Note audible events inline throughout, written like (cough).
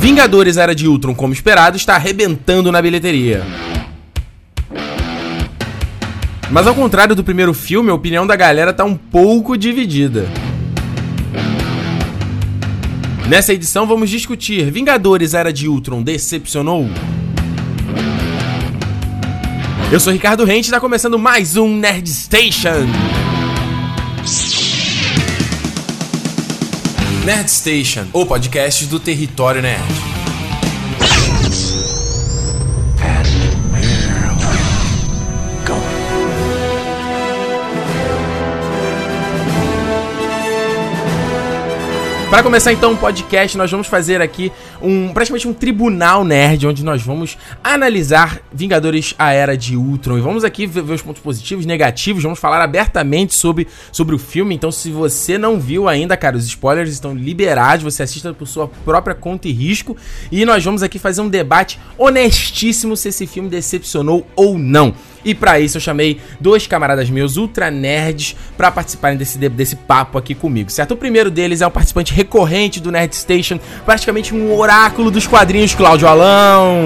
Vingadores Era de Ultron, como esperado, está arrebentando na bilheteria. Mas ao contrário do primeiro filme, a opinião da galera tá um pouco dividida. Nessa edição vamos discutir Vingadores Era de Ultron decepcionou? Eu sou Ricardo Rente e está começando mais um Nerd Station. Nerd Station, o podcast do Território Nerd. Para começar então o podcast, nós vamos fazer aqui um praticamente um tribunal nerd onde nós vamos analisar Vingadores a Era de Ultron e vamos aqui ver, ver, os pontos positivos, negativos, vamos falar abertamente sobre, sobre o filme. Então, se você não viu ainda, cara, os spoilers estão liberados, você assista por sua própria conta e risco e nós vamos aqui fazer um debate honestíssimo se esse filme decepcionou ou não. E para isso eu chamei dois camaradas meus ultra nerds para participarem desse, desse papo aqui comigo, certo? O primeiro deles é um participante recorrente do Nerd Station, praticamente um oráculo dos quadrinhos, Cláudio Alão.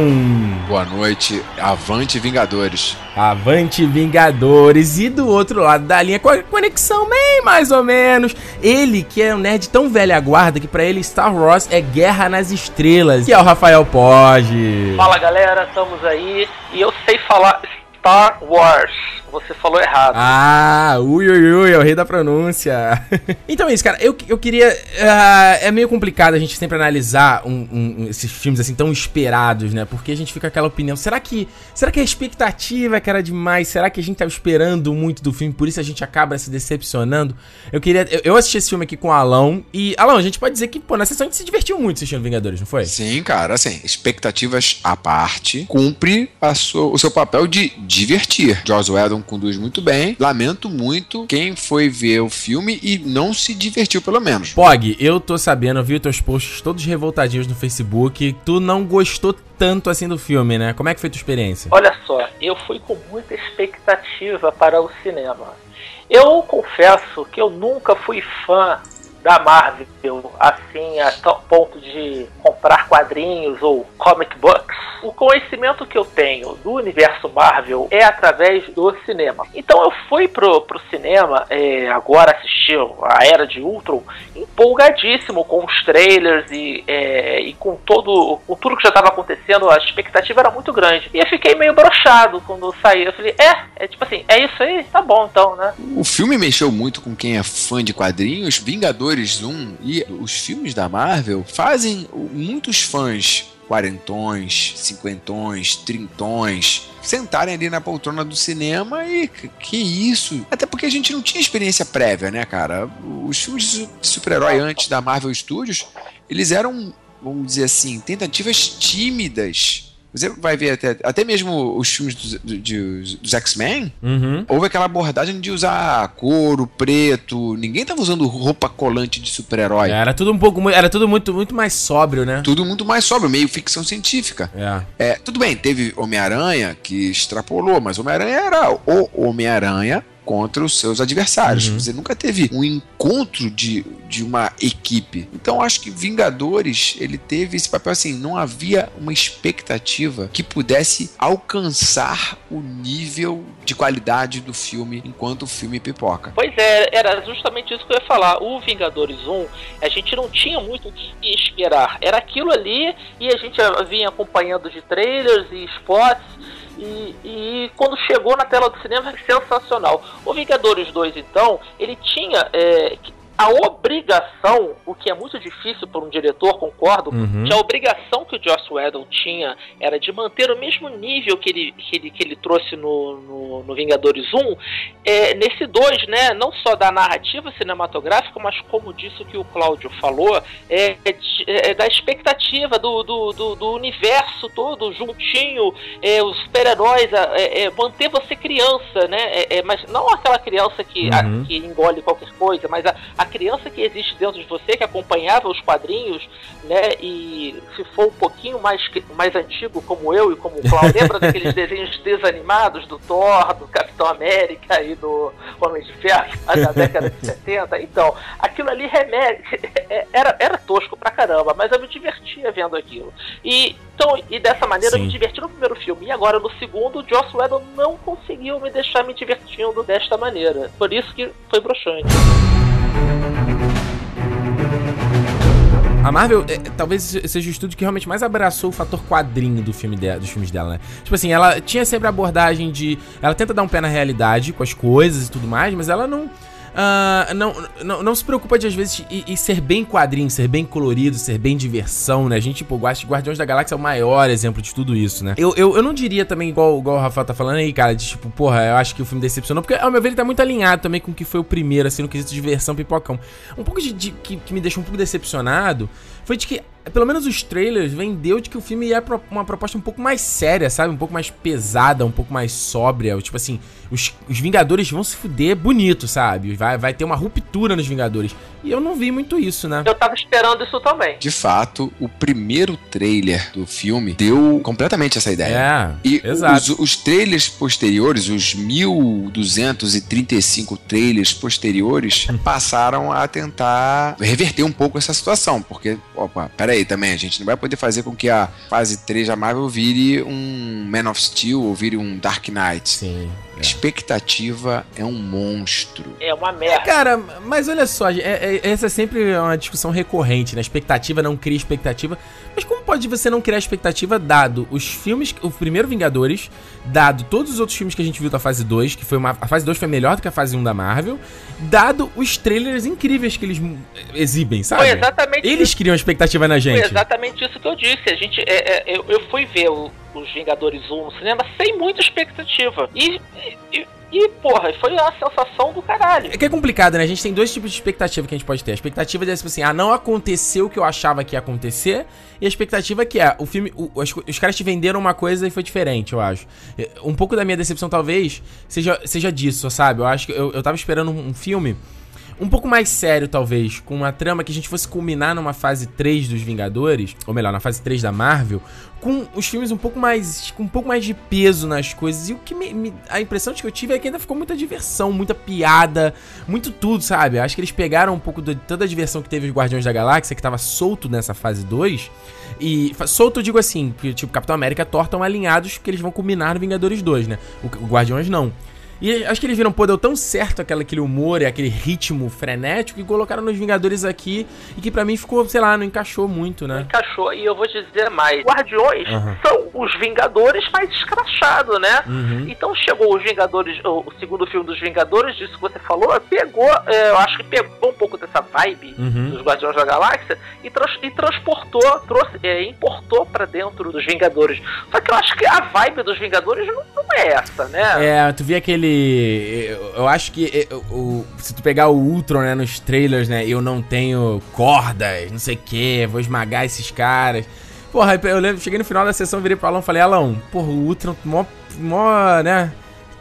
Boa noite, avante Vingadores. Avante Vingadores. E do outro lado da linha, com a conexão bem mais ou menos, ele que é um nerd tão velha guarda que para ele Star Wars é Guerra nas Estrelas, que é o Rafael Poggi. Fala galera, estamos aí e eu sei falar Star Wars. Você falou errado. Ah, ui, ui, ui, é o rei da pronúncia. (laughs) então é isso, cara. Eu, eu queria. Uh, é meio complicado a gente sempre analisar um, um, esses filmes assim tão esperados, né? Porque a gente fica com aquela opinião. Será que. Será que a expectativa que era demais? Será que a gente tava esperando muito do filme? Por isso a gente acaba se decepcionando? Eu queria. Eu, eu assisti esse filme aqui com o Alão. E, Alão, a gente pode dizer que, pô, na sessão a gente se divertiu muito assistindo Vingadores, não foi? Sim, cara, assim, expectativas à parte, cumpre sua, o seu papel de divertir. Joss Whedon conduz muito bem. Lamento muito quem foi ver o filme e não se divertiu, pelo menos. Pog, eu tô sabendo, eu vi os teus posts todos revoltadinhos no Facebook. Tu não gostou tanto assim do filme, né? Como é que foi tua experiência? Olha só, eu fui com muita expectativa para o cinema. Eu confesso que eu nunca fui fã da Marvel, assim, a ponto de comprar quadrinhos ou comic books. O conhecimento que eu tenho do universo Marvel é através do cinema. Então eu fui pro, pro cinema é, agora assistir a Era de Ultron empolgadíssimo com os trailers e, é, e com todo com tudo que já estava acontecendo, a expectativa era muito grande. E eu fiquei meio brochado quando saí. Eu falei, é, é tipo assim, é isso aí? Tá bom então, né? O filme mexeu muito com quem é fã de quadrinhos. Vingadores 1 e os filmes da Marvel fazem muitos fãs quarentões, cinquentões, trintões, sentarem ali na poltrona do cinema e que isso? Até porque a gente não tinha experiência prévia, né, cara? Os filmes de super-herói antes da Marvel Studios, eles eram, vamos dizer assim, tentativas tímidas você vai ver até, até mesmo os filmes dos, dos, dos X-Men, uhum. houve aquela abordagem de usar couro, preto. Ninguém tava usando roupa colante de super-herói. Era tudo um pouco. Era tudo muito, muito mais sóbrio, né? Tudo muito mais sóbrio, meio ficção científica. É. é tudo bem, teve Homem-Aranha que extrapolou, mas Homem-Aranha era o Homem-Aranha contra os seus adversários. Uhum. Você nunca teve um encontro de, de uma equipe. Então acho que Vingadores ele teve esse papel assim, não havia uma expectativa que pudesse alcançar o nível de qualidade do filme enquanto o filme pipoca. Pois é, era justamente isso que eu ia falar. O Vingadores 1, a gente não tinha muito o que esperar. Era aquilo ali e a gente vinha acompanhando de trailers e spots e, e, quando chegou na tela do cinema, sensacional. O Vingadores 2, então, ele tinha é, a obrigação, o que é muito difícil para um diretor, concordo, uhum. que a obrigação que o Joss Whedon tinha era de manter o mesmo nível que ele, que ele, que ele trouxe no, no, no Vingadores 1, é, nesse 2, né, não só da narrativa cinematográfica, mas como disse que o Cláudio falou, é, é, é da expectativa do, do, do, do, universo todo juntinho, é, os super-heróis, é, é, manter você criança, né, mas não aquela criança que, uhum. a, que engole qualquer coisa, mas a, a a criança que existe dentro de você, que acompanhava os quadrinhos, né? E se for um pouquinho mais, mais antigo, como eu e como o Cláudio, (laughs) lembra daqueles desenhos desanimados do Thor, do Capitão América e do Homem de Ferro da década de (laughs) 70? Então, aquilo ali remete. (laughs) Era, era tosco pra caramba, mas eu me divertia vendo aquilo. E, então, e dessa maneira Sim. eu me diverti no primeiro filme. E agora no segundo, o Joss Whedon não conseguiu me deixar me divertindo desta maneira. Por isso que foi broxante. A Marvel, é, talvez seja o estúdio que realmente mais abraçou o fator quadrinho do filme de, dos filmes dela, né? Tipo assim, ela tinha sempre a abordagem de. Ela tenta dar um pé na realidade com as coisas e tudo mais, mas ela não uh, não, não, não, se preocupa de, às vezes, em, ser bem quadrinho, ser bem colorido, ser bem diversão, né? A gente, tipo, Guardiões da Galáxia é o maior exemplo de tudo isso, né? Eu, eu, eu não diria também, igual, igual o Rafael tá falando aí, cara, de tipo, porra, eu acho que o filme decepcionou, porque, ao meu ver, ele tá muito alinhado também com o que foi o primeiro, assim, no quesito de diversão pipocão. Um pouco de, de que, que me deixou um pouco decepcionado foi de que pelo menos os trailers vendeu de que o filme pra uma proposta um pouco mais séria, sabe? Um pouco mais pesada, um pouco mais sóbria. Tipo assim, os, os Vingadores vão se fuder bonito, sabe? Vai, vai ter uma ruptura nos Vingadores. E eu não vi muito isso, né? Eu tava esperando isso também. De fato, o primeiro trailer do filme deu completamente essa ideia. É, e exato. Os, os trailers posteriores, os 1235 trailers posteriores, passaram a tentar reverter um pouco essa situação. Porque, opa, peraí aí também, a gente não vai poder fazer com que a fase 3 da Marvel vire um Man of Steel ou vire um Dark Knight. Sim. É. Expectativa é um monstro. É uma merda. Cara, mas olha só, é, é, essa é sempre uma discussão recorrente, né? Expectativa não cria expectativa. Mas como pode você não criar expectativa dado os filmes, o primeiro Vingadores, dado todos os outros filmes que a gente viu da fase 2, que foi uma. A fase 2 foi melhor do que a fase 1 da Marvel, dado os trailers incríveis que eles exibem, sabe? Foi exatamente Eles isso. criam expectativa na gente. Foi exatamente isso que eu disse. A gente. É, é, eu, eu fui ver o os Vingadores 1 no cinema sem muita expectativa. E, e, e, porra, foi uma sensação do caralho. É que é complicado, né? A gente tem dois tipos de expectativa que a gente pode ter. A expectativa de tipo assim, ah, não aconteceu o que eu achava que ia acontecer. E a expectativa que é, o filme. O, os, os, caras te venderam uma coisa e foi diferente, eu acho. Um pouco da minha decepção, talvez, seja, seja disso, sabe? Eu acho que eu, eu tava esperando um filme um pouco mais sério, talvez, com uma trama que a gente fosse culminar numa fase 3 dos Vingadores, ou melhor, na fase 3 da Marvel, com os filmes um pouco mais. com um pouco mais de peso nas coisas. E o que me, me, a impressão que eu tive é que ainda ficou muita diversão, muita piada, muito tudo, sabe? Acho que eles pegaram um pouco de toda a diversão que teve os Guardiões da Galáxia, que tava solto nessa fase 2. E solto eu digo assim, porque tipo, Capitão América e Thor estão alinhados porque eles vão culminar no Vingadores 2, né? O, o Guardiões não. E acho que eles viram, pô, deu tão certo aquele, aquele humor e aquele ritmo frenético que colocaram nos Vingadores aqui e que para mim ficou, sei lá, não encaixou muito, né? Não encaixou, e eu vou te dizer mais. Guardiões uhum. são os Vingadores mais escrachados, né? Uhum. Então chegou os Vingadores, o, segundo filme dos Vingadores, disso que você falou, pegou, é, eu acho que pegou um pouco dessa vibe uhum. dos Guardiões da Galáxia e, trans, e transportou, trouxe, é, importou para dentro dos Vingadores. Só que eu acho que a vibe dos Vingadores não, não é essa, né? É, tu via aquele eu acho que o, se tu pegar o Ultron, né, nos trailers, né, eu não tenho cordas, não sei o que, vou esmagar esses caras. Porra, eu lembro, cheguei no final da sessão, virei pro Alan e falei, Alan, porra, o Ultron, mó, mó, né,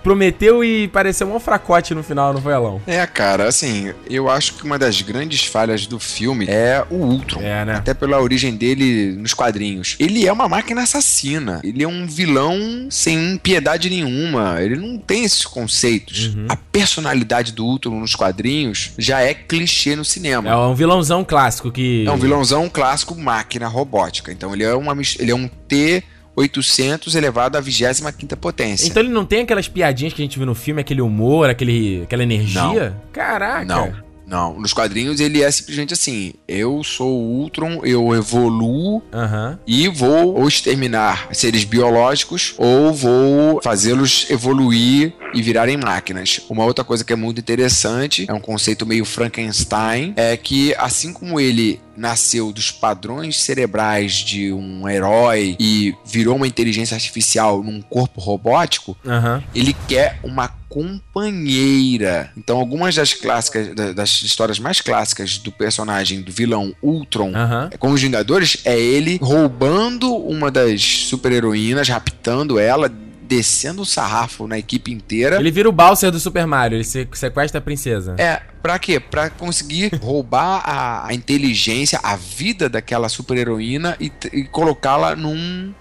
prometeu e pareceu um fracote no final, não foi, Alão? É, cara, assim, eu acho que uma das grandes falhas do filme é o Ultron. É, né? Até pela origem dele nos quadrinhos. Ele é uma máquina assassina. Ele é um vilão sem piedade nenhuma. Ele não tem esses conceitos. Uhum. A personalidade do Ultron nos quadrinhos já é clichê no cinema. É um vilãozão clássico que. É um vilãozão clássico máquina robótica. Então ele é, uma, ele é um T 800 elevado à 25 potência. Então ele não tem aquelas piadinhas que a gente viu no filme, aquele humor, aquele, aquela energia? Não. Caraca! Não. Não, nos quadrinhos ele é simplesmente assim: eu sou o Ultron, eu evoluo uhum. e vou ou exterminar seres biológicos ou vou fazê-los evoluir e virarem máquinas. Uma outra coisa que é muito interessante, é um conceito meio Frankenstein, é que assim como ele nasceu dos padrões cerebrais de um herói e virou uma inteligência artificial num corpo robótico, uhum. ele quer uma companheira. Então, algumas das clássicas, das histórias mais clássicas do personagem do vilão Ultron uhum. com os Vingadores é ele roubando uma das super-heroínas, raptando ela, descendo o sarrafo na equipe inteira. Ele vira o Bowser do Super Mario, ele sequestra a princesa. É, pra quê? Pra conseguir (laughs) roubar a, a inteligência, a vida daquela super heroína e, e colocá-la num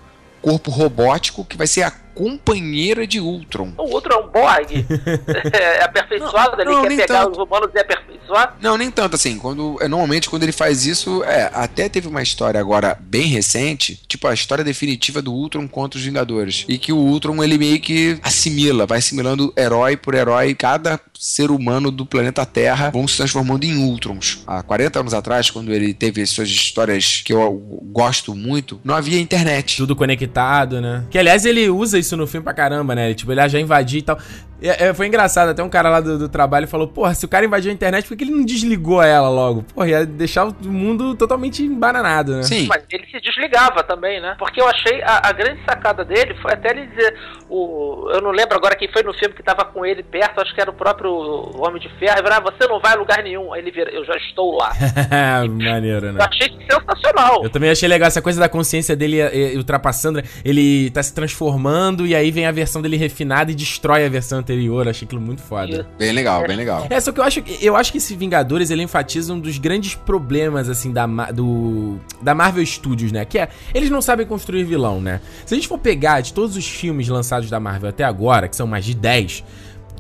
corpo robótico que vai ser a companheira de Ultron. O Ultron é um Borg. (laughs) é aperfeiçoado, não, ele não, quer pegar tanto. os humanos e aperfeiçoar. Não, nem tanto assim. Quando, é, normalmente, quando ele faz isso, é, até teve uma história agora bem recente, tipo a história definitiva do Ultron contra os Vingadores. E que o Ultron ele meio que assimila, vai assimilando herói por herói. Cada ser humano do planeta Terra vão se transformando em Ultrons. Há 40 anos atrás, quando ele teve suas histórias que eu gosto muito, não havia internet. Tudo conectado, né? Que aliás ele usa isso no filme pra caramba, né? Tipo, ele já invadir e tal. É, é, foi engraçado, até um cara lá do, do, trabalho falou: Porra, se o cara invadiu a internet, por que ele não desligou ela logo? Porra, ia deixar o mundo totalmente embananado, né? Sim. Mas ele se desligava também, né? Porque eu achei a, a, grande sacada dele foi até ele dizer: o, Eu não lembro agora quem foi no filme que tava com ele perto, acho que era o próprio Homem de Ferro. Ele falou, ah, você não vai a lugar nenhum. Aí ele vira: Eu já estou lá. (laughs) Maneiro, né? Eu achei sensacional. Eu também achei legal essa coisa da consciência dele ultrapassando, né? Ele tá se transformando e aí vem a versão dele refinada e destrói a versão anterior anterior, achei aquilo muito foda. Bem legal, bem legal. É, só que eu acho, eu acho que esse Vingadores, ele enfatiza um dos grandes problemas, assim, da, do, da Marvel Studios, né? Que é, eles não sabem construir vilão, né? Se a gente for pegar de todos os filmes lançados da Marvel até agora, que são mais de 10,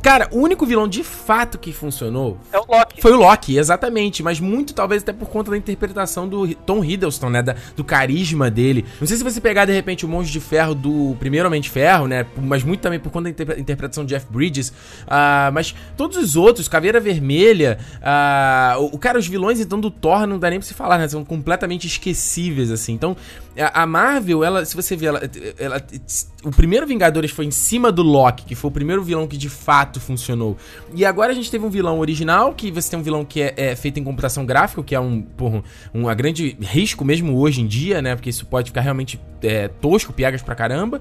Cara, o único vilão de fato que funcionou é o Loki. Foi o Loki, exatamente. Mas muito talvez até por conta da interpretação do Tom Hiddleston, né? Da, do carisma dele. Não sei se você pegar de repente o Monge de Ferro do primeiro Homem de Ferro, né? Mas muito também por conta da inter interpretação de Jeff Bridges. Uh, mas todos os outros, Caveira Vermelha, uh, o, o, cara, os vilões então do Thor não dá nem pra se falar, né? São completamente esquecíveis, assim. Então, a, Marvel, ela, se você ver, ela, ela, o primeiro Vingadores foi em cima do Loki, que foi o primeiro vilão que de fato funcionou. E agora a gente teve um vilão original, que você tem um vilão que é, é feito em computação gráfica, que é um, porra, um grande risco mesmo hoje em dia, né? Porque isso pode ficar realmente é, tosco, piegas pra caramba.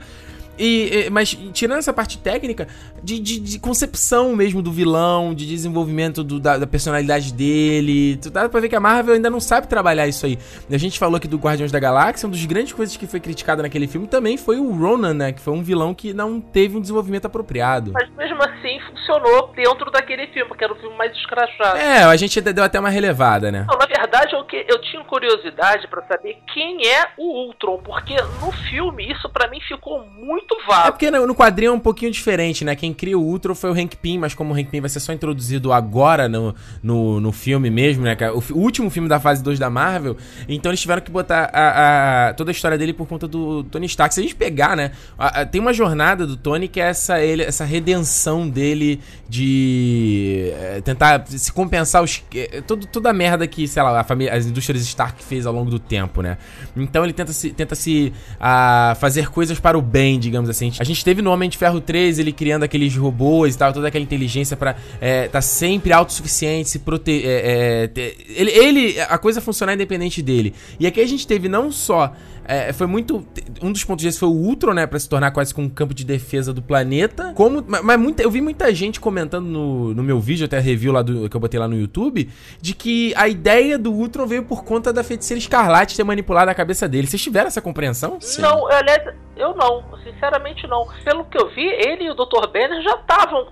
E, mas tirando essa parte técnica, de, de, de, concepção mesmo do vilão, de desenvolvimento do, da, da, personalidade dele, dá pra ver que a Marvel ainda não sabe trabalhar isso aí. A gente falou aqui do Guardiões da Galáxia, uma das grandes coisas que foi criticada naquele filme também foi o Ronan, né? Que foi um vilão que não teve um desenvolvimento apropriado. Mas mesmo assim funcionou dentro daquele filme, porque era um filme mais escrachado. É, a gente deu até uma relevada, né? Não, na verdade, eu, eu tinha curiosidade para saber quem é o Ultron, porque no filme isso para mim ficou muito muito vago. É porque no quadrinho é um pouquinho diferente, né? Quem cria o Ultron foi o Hank Pym, mas como o Hank Pym vai ser só introduzido agora no, no, no filme mesmo, né? É o, o, último filme da fase 2 da Marvel, então eles tiveram que botar a, a, toda a história dele por conta do Tony Stark. Se a gente pegar, né? A, tem uma jornada do Tony que é essa, ele, essa redenção dele de é, tentar se compensar os, é, todo, toda a merda que, sei lá, a família, as indústrias Stark fez ao longo do tempo, né? Então ele tenta se, tenta se a, fazer coisas para o bem, digamos digamos assim. A gente teve no Homem de Ferro 3 ele criando aqueles robôs e tal, toda aquela inteligência para é, tá sempre autossuficiente, se proteger. É, é, ele, ele, a coisa funcionar independente dele. E aqui a gente teve não só é, foi muito. Um dos pontos desses foi o Ultron, né? Pra se tornar quase com um campo de defesa do planeta. Como. Mas muita, eu vi muita gente comentando no, no meu vídeo, até review lá do, que eu botei lá no YouTube, de que a ideia do Ultron veio por conta da feiticeira escarlate ter manipulado a cabeça dele. Vocês tiveram essa compreensão? Sim. Não, aliás, eu não. Sinceramente, não. Pelo que eu vi, ele e o Dr. Banner já estavam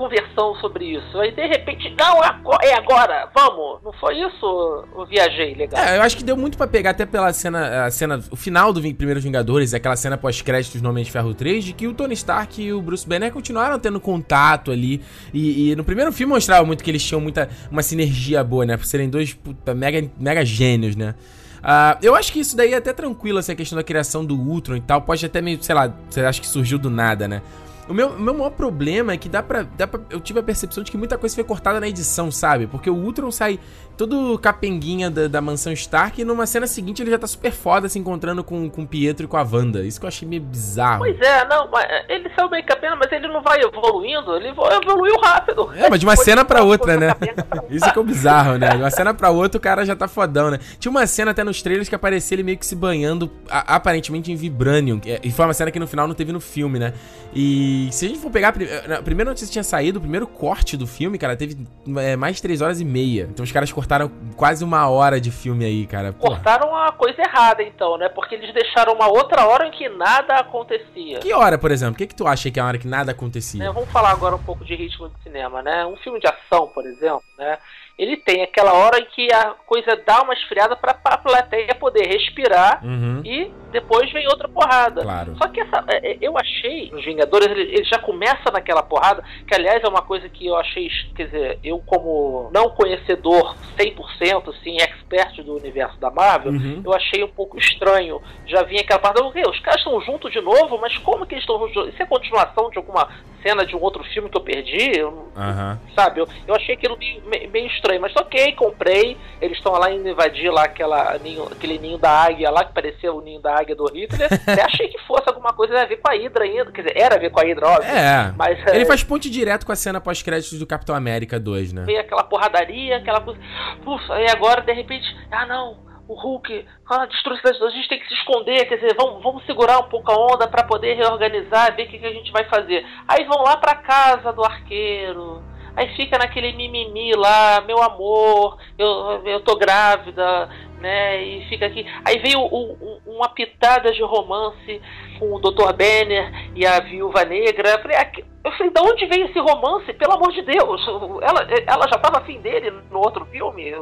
conversão sobre isso. Aí de repente, não, é agora, vamos. Não foi isso? Eu viajei, legal. É, eu acho que deu muito para pegar até pela cena, a cena, o final do Primeiros Vingadores, aquela cena pós-créditos no Homem de Ferro 3, de que o Tony Stark e o Bruce Banner continuaram tendo contato ali. E, e no primeiro filme mostrava muito que eles tinham muita, uma sinergia boa, né? Por serem dois puta, mega, mega gênios, né? Uh, eu acho que isso daí é até tranquilo, essa questão da criação do Ultron e tal. Pode até meio, sei lá, você acha que surgiu do nada, né? O meu, meu maior problema é que dá pra, dá pra. Eu tive a percepção de que muita coisa foi cortada na edição, sabe? Porque o Ultron sai todo capenguinha da, da mansão Stark e numa cena seguinte ele já tá super foda se encontrando com, com o Pietro e com a Wanda. Isso que eu achei meio bizarro. Pois é, não, ele saiu bem capenga, mas ele não vai evoluindo, ele evoluiu rápido. É, mas de uma cena pra outra, né? (laughs) Isso que é o bizarro, né? De uma cena pra outra o cara já tá fodão, né? Tinha uma cena até nos trailers que aparecia ele meio que se banhando, a, aparentemente em Vibranium. É, e foi uma cena que no final não teve no filme, né? E se a gente for pegar. A primeira notícia tinha saído, o primeiro corte do filme, cara, teve é, mais de 3 horas e meia. Então os caras cortaram quase uma hora de filme aí, cara. Porra. Cortaram a coisa errada, então, né? Porque eles deixaram uma outra hora em que nada acontecia. Que hora, por exemplo? O que, que tu acha que é a hora que nada acontecia? Né, vamos falar agora um pouco de ritmo de cinema, né? Um filme de ação, por exemplo, né? Ele tem aquela hora em que a coisa dá uma esfriada para a plateia poder respirar Uhum. e depois vem outra porrada. Claro. Só que essa, é, é, eu achei, os Vingadores, ele, ele já começa naquela porrada, que aliás é uma coisa que eu achei, quer dizer, eu como não conhecedor 100%, sim, expert do universo da Marvel, Uhum. eu achei um pouco estranho. Já vinha aquela quê? Os caras estão juntos de novo, mas como que eles estão juntos? Isso é continuação de alguma cena de um outro filme que eu perdi? Eu- Aham. sabe? Eu, eu achei aquilo meio, me- meio estranho, mas ok, comprei. Eles estão lá indo invadir lá aquela ninho, aquele ninho da águia lá, que parecia o ninho da águia do Hitler. (laughs) Até achei que fosse alguma coisa a ver com a Hydra ainda. Quer dizer, era a ver com a Hydra, óbvio. É. Mas Ele é, faz ponte direto com a cena pós-créditos do Capitão América 2, né? veio aquela porradaria, aquela coisa. Puf, aí agora, de repente, ah não. O Hulk, ah, destruiu a gente tem que se esconder, quer dizer, vamos, vamos segurar um pouco a onda para poder reorganizar, ver o que, que a gente vai fazer. Aí vão lá pra casa do arqueiro, aí fica naquele mimimi lá, meu amor, eu, eu tô grávida, né? E fica aqui. Aí veio o- o- uma pitada de romance com o Dr. Banner e a Viúva Negra. Eu falei, aqui- eu falei, da onde veio esse romance? Pelo amor de Deus! Ela, ela já estava afim dele no outro filme?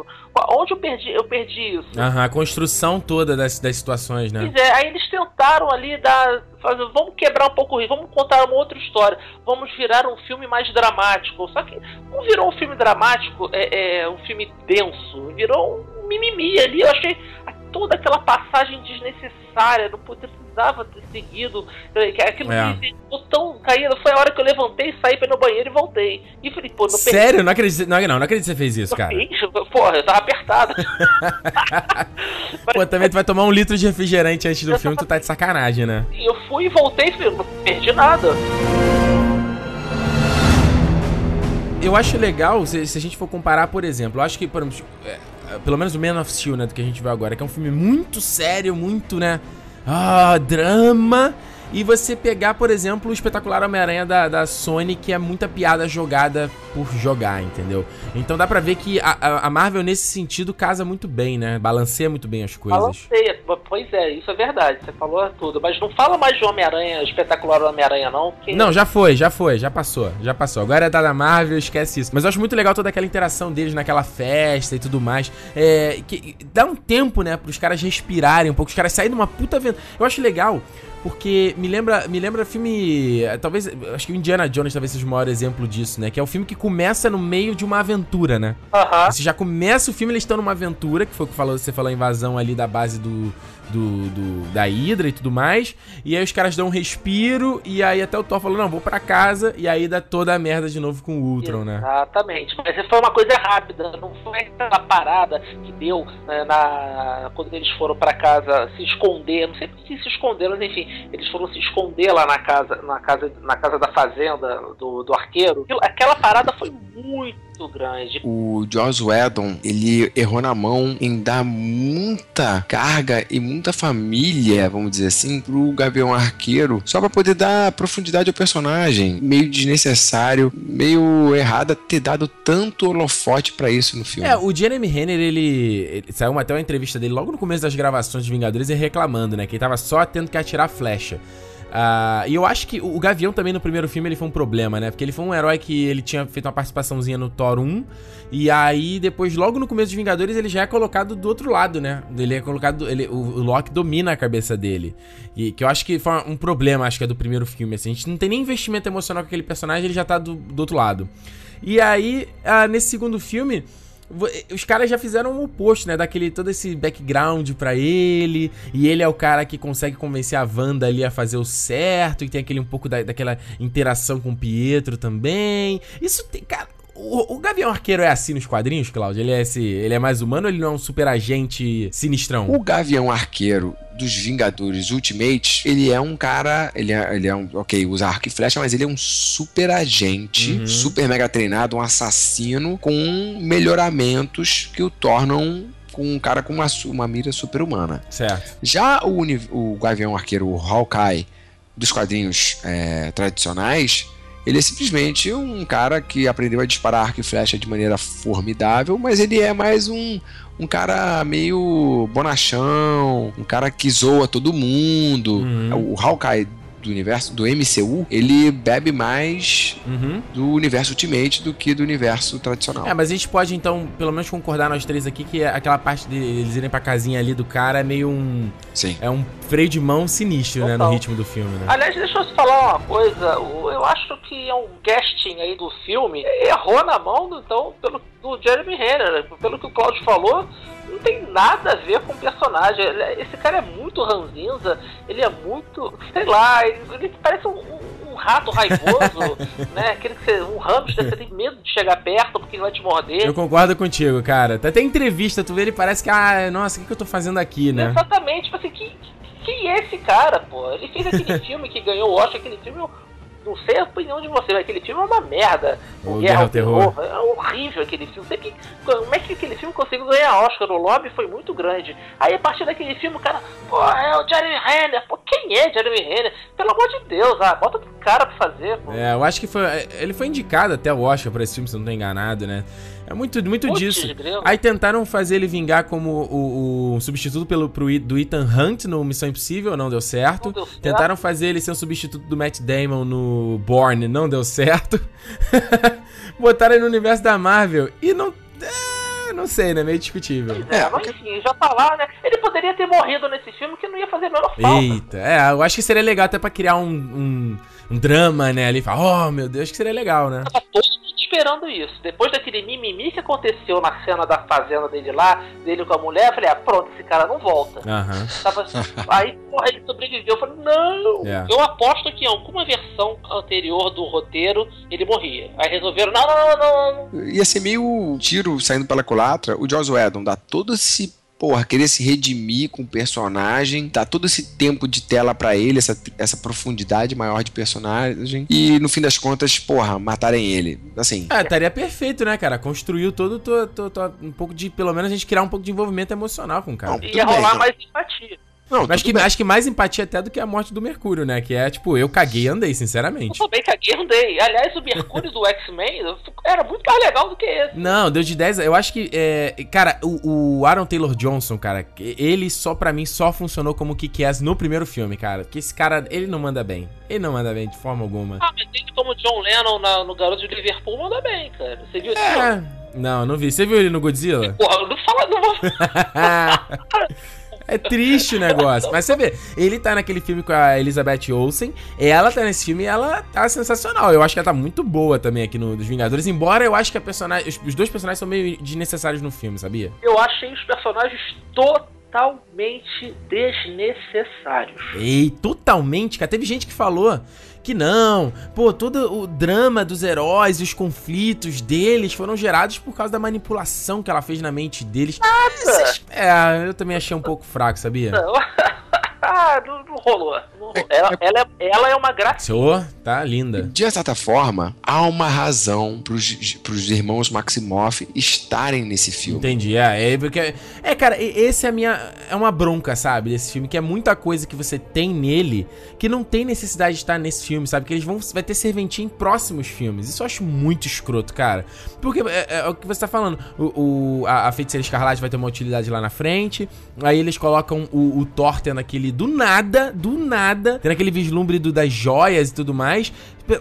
Onde eu perdi, eu perdi isso? Aham, a construção toda das, das situações, né? Pois é, aí eles tentaram ali dar. Fazer, vamos quebrar um pouco o vamos contar uma outra história, vamos virar um filme mais dramático. Só que não virou um filme dramático, é, é um filme denso, virou um mimimi ali. Eu achei toda aquela passagem desnecessária, não precisava ter seguido. Aquilo É. me deixou tão caído. Foi a hora que eu levantei, saí pra ir no banheiro e voltei. E falei, pô, não perdi. Sério? Não acredito, não, não, não acredito que você fez isso, cara. Porra, eu tava apertado. (laughs) Pô, também tu vai tomar um litro de refrigerante antes do filme, tu tá de sacanagem, né? Eu fui e voltei e falei, não perdi nada. Eu acho legal, se, se a gente for comparar, por exemplo, eu acho que, por exemplo, é, pelo menos o Man of Steel, né, do que a gente viu agora, que é um filme muito sério, muito, né, ah, drama, e você pegar, por exemplo, o espetacular Homem-Aranha da, da Sony, que é muita piada jogada por jogar, entendeu? Então dá pra ver que a, a- Marvel, nesse sentido, casa muito bem, né, balanceia muito bem as coisas. Balanceia. Pois é, isso é verdade, você falou tudo. Mas não fala mais de Homem-Aranha, espetacular Homem-Aranha, não. Que... Não, já foi, já foi, já passou, já passou. Agora é da da Marvel, esquece isso. Mas eu acho muito legal toda aquela interação deles naquela festa e tudo mais. É, que dá um tempo, né, pros caras respirarem um pouco, os caras saírem numa puta aventura. Eu acho legal, porque me lembra, me lembra filme, eh, talvez, acho que o Indiana Jones talvez seja o maior exemplo disso, né, que é o filme que começa no meio de uma aventura, né? Aham. Você já começa o filme, eles estão numa aventura, que foi o que falou, você falou a invasão ali da base do, do, do- da Hydra e tudo mais. E aí os caras dão um respiro, e aí até o Thor falou, não, vou pra casa, e aí dá toda a merda de novo com o Ultron, né? Exatamente. Mas foi uma coisa rápida, não foi aquela parada que deu né, na, quando eles foram pra casa se esconder. Não sei se se esconderam, mas enfim, eles foram se esconder lá na casa, na casa, na casa da fazenda do, do arqueiro. Aquela parada foi muito grande. O Joss Whedon, ele errou na mão em dar muita carga e muita família, vamos dizer assim, pro Gavião Arqueiro, só pra poder dar profundidade ao personagem. Meio desnecessário, meio errado ter dado tanto holofote pra isso no filme. É, o Jeremy Renner, ele, ele saiu até uma entrevista dele logo no começo das gravações de Vingadores, ele reclamando, né, que ele tava só tendo que atirar flecha. Ah, e eu acho que o Gavião também no primeiro filme ele foi um problema, né? Porque ele foi um herói que ele tinha feito uma participaçãozinha no Thor 1. E aí, depois, logo no começo de Vingadores, ele já é colocado do outro lado, né? Ele é colocado. Ele, o, o Loki domina a cabeça dele. E que eu acho que foi um problema, acho que é do primeiro filme. Assim. A gente não tem nem investimento emocional com aquele personagem, ele já tá do, do outro lado. E aí, ah, nesse segundo filme. Vo- Os caras já fizeram o oposto, né? Daquele todo esse background pra ele. E ele é o cara que consegue convencer a Wanda ali a fazer o certo. E tem aquele um pouco da, daquela interação com o Pietro também. Isso tem. Cara, o, o Gavião Arqueiro é assim nos quadrinhos, Claudio? Ele é esse. Ele é mais humano ou ele não é um super agente sinistrão? O Gavião Arqueiro dos Vingadores Ultimate, ele é um cara. Ele é, ele é um. Ok, usa arco e flecha, mas ele é um super agente, Uhum. super mega treinado, um assassino com melhoramentos que o tornam com um cara com uma, uma mira super humana. Certo. Já o, o Gavião Arqueiro, o Hawkeye, dos quadrinhos é, tradicionais, Ele é simplesmente um cara que aprendeu a disparar arco e flecha de maneira formidável, mas ele é mais um, um cara meio bonachão, um cara que zoa todo mundo. Uhum. O Hawkeye do universo do MCU, ele bebe mais Uhum. do universo Ultimate do que do universo tradicional. É, mas a gente pode então, pelo menos concordar nós três aqui que aquela parte deles irem pra casinha ali do cara é meio um Sim. é um freio de mão sinistro, né, no Total. ritmo do filme, né? Aliás, deixa eu te falar uma coisa. Eu acho que é um casting aí do filme errou na mão então, pelo, do Jeremy Renner. Pelo que o Claudio falou, não tem nada a ver com o personagem. É- Esse cara é muito ranzinza, ele é muito. sei lá, ele, ele parece um, um- um rato raivoso, (laughs) né? Aquele que você. um hamster, você tem medo de chegar perto porque ele vai te morder. Eu concordo contigo, cara. Até em entrevista, tu vê ele parece que, ah, nossa, o que, que eu tô fazendo aqui, né? Exatamente, tipo assim, que, quem é esse cara, pô? Ele fez aquele (laughs) filme que ganhou o Oscar, aquele filme, não sei a opinião de você, mas aquele filme é uma merda. O Guerra ao ao Terror. É horrível aquele filme. Que, como é que aquele filme conseguiu ganhar Oscar? O lobby foi muito grande. Aí a partir daquele filme, o cara, pô, é o Jeremy Renner. Pô, quem é Jeremy Renner? Pelo amor de Deus, ah, bota outro cara pra fazer, pô. É, eu acho que foi. Ele foi indicado até o Oscar pra esse filme, se não tô enganado, né? É muito, muito Putz, disso. Aí tentaram fazer ele vingar como o, o substituto pelo, pro, do Ethan Hunt no Missão Impossível, não deu certo. Não deu certo. Tentaram fazer ele ser um substituto do Matt Damon no Bourne, não deu certo. (laughs) Botaram ele no universo da Marvel e não. É, não sei, né? Meio discutível. É, É, mas enfim, já tá lá, né? Ele poderia ter morrido nesse filme que não ia fazer a menor falta. Eita, é, eu acho que seria legal até pra criar um, um, um drama, né? Ali, falar, oh meu Deus, que seria legal, né? Tava todo esperando isso. Depois daquele mimimi que aconteceu na cena da fazenda dele lá, dele com a mulher, eu falei, ah, pronto, esse cara não volta. Aham. Tava... Aí, porra, ele sobreviveu. Eu falei, não! É. Eu aposto que em alguma versão anterior do roteiro ele morria. Aí resolveram, não, não, não, não. Ia ser meio um tiro saindo pela culatra. O Joss Whedon dá todo esse. Porra, querer se redimir com o personagem, dá todo esse tempo de tela pra ele, essa, essa profundidade maior de personagem, e no fim das contas, porra, matarem ele. Assim, Ah, estaria perfeito, né, cara? Construiu todo, to- to- to- um pouco de. Pelo menos a gente criar um pouco de envolvimento emocional com o cara. Não, Ia rolar mais empatia. Não, Mas tudo que, bem. acho que mais empatia até do que a morte do Mercúrio, né? Que é tipo, eu caguei e andei, Eu sinceramente. também caguei, andei. Aliás, o Mercúrio do X-Men era muito mais legal do que esse. Não, deu de 10. Eu acho que. é, cara, o, o Aaron Taylor Johnson, cara, ele só pra mim só funcionou como Kick-Ass no primeiro filme, cara. Porque esse cara, ele não manda bem. Ele não manda bem de forma alguma. Ah, mas ele como John Lennon na- no Garoto de Liverpool manda bem, cara. Você viu isso? É. Não, não vi. Você viu ele no Godzilla? Porra, não fala, não (laughs) (laughs) é triste o negócio. Mas você vê, ele tá naquele filme com a Elizabeth Olsen. Ela tá nesse filme e ela tá sensacional. Eu acho que ela tá muito boa também aqui no dos Vingadores. Embora eu acho que a personagem, os, os dois personagens são meio desnecessários no filme, sabia? Eu achei os personagens totalmente desnecessários. Ei, totalmente, cara. Teve gente que falou que não. Pô, todo o drama dos heróis e os conflitos deles foram gerados por causa da manipulação que ela fez na mente deles. Esses- É, eu também achei um pouco fraco, sabia? Não, (laughs) ah, não, não rolou. Ela, ela, é, ela é uma graça. Senhor, tá linda. De certa forma, há uma razão pros, pros irmãos Maximoff estarem nesse filme. Entendi, é, é porque é, cara, esse é a minha é uma bronca, sabe, desse filme, que é muita coisa que você tem nele que não tem necessidade de estar nesse filme, sabe? Que eles vão vai ter serventia em próximos filmes. Isso eu acho muito escroto, cara. Porque é, é- é o que você tá falando. O, o- a, a Feiticeira Escarlate vai ter uma utilidade lá na frente. Aí eles colocam o, o Thor tendo aquele do nada, do nada, tendo aquele vislumbre do, das joias e tudo mais.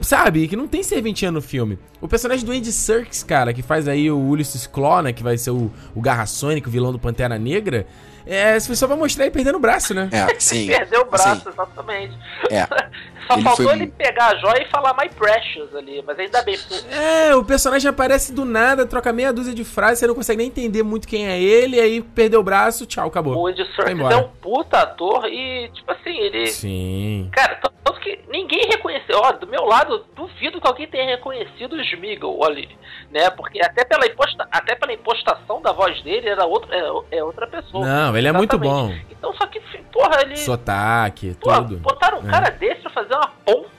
Sabe? Que não tem serventia no filme. O personagem do Andy Serkis, cara, que faz aí o Ulysses Claw, né? Que vai ser o, o Garra Sônica, o vilão do Pantera Negra. É, foi só pra mostrar ele perdendo o braço, né? É, (laughs) sim. Perdeu o braço, Sim, exatamente. é. (laughs) Só Ele faltou foi- ele pegar a joia e falar My Precious ali, mas ainda bem. pô, É, o personagem aparece do nada, troca meia dúzia de frases, você não consegue nem entender muito quem é ele, aí perdeu o braço, tchau, acabou. O Andy Serkis é um puta ator e, tipo assim, ele. Sim. Cara, tanto que ninguém reconheceu. Ó, do meu lado, duvido que alguém tenha reconhecido o Smeagol ali, né? Porque até pela, imposta, até pela impostação da voz dele era outro, é, é outra pessoa. Não, ele é muito bom. Exatamente. Então, só que, porra, ele. Sotaque, Pô, tudo. botaram um É. cara desse pra fazer uma ponta.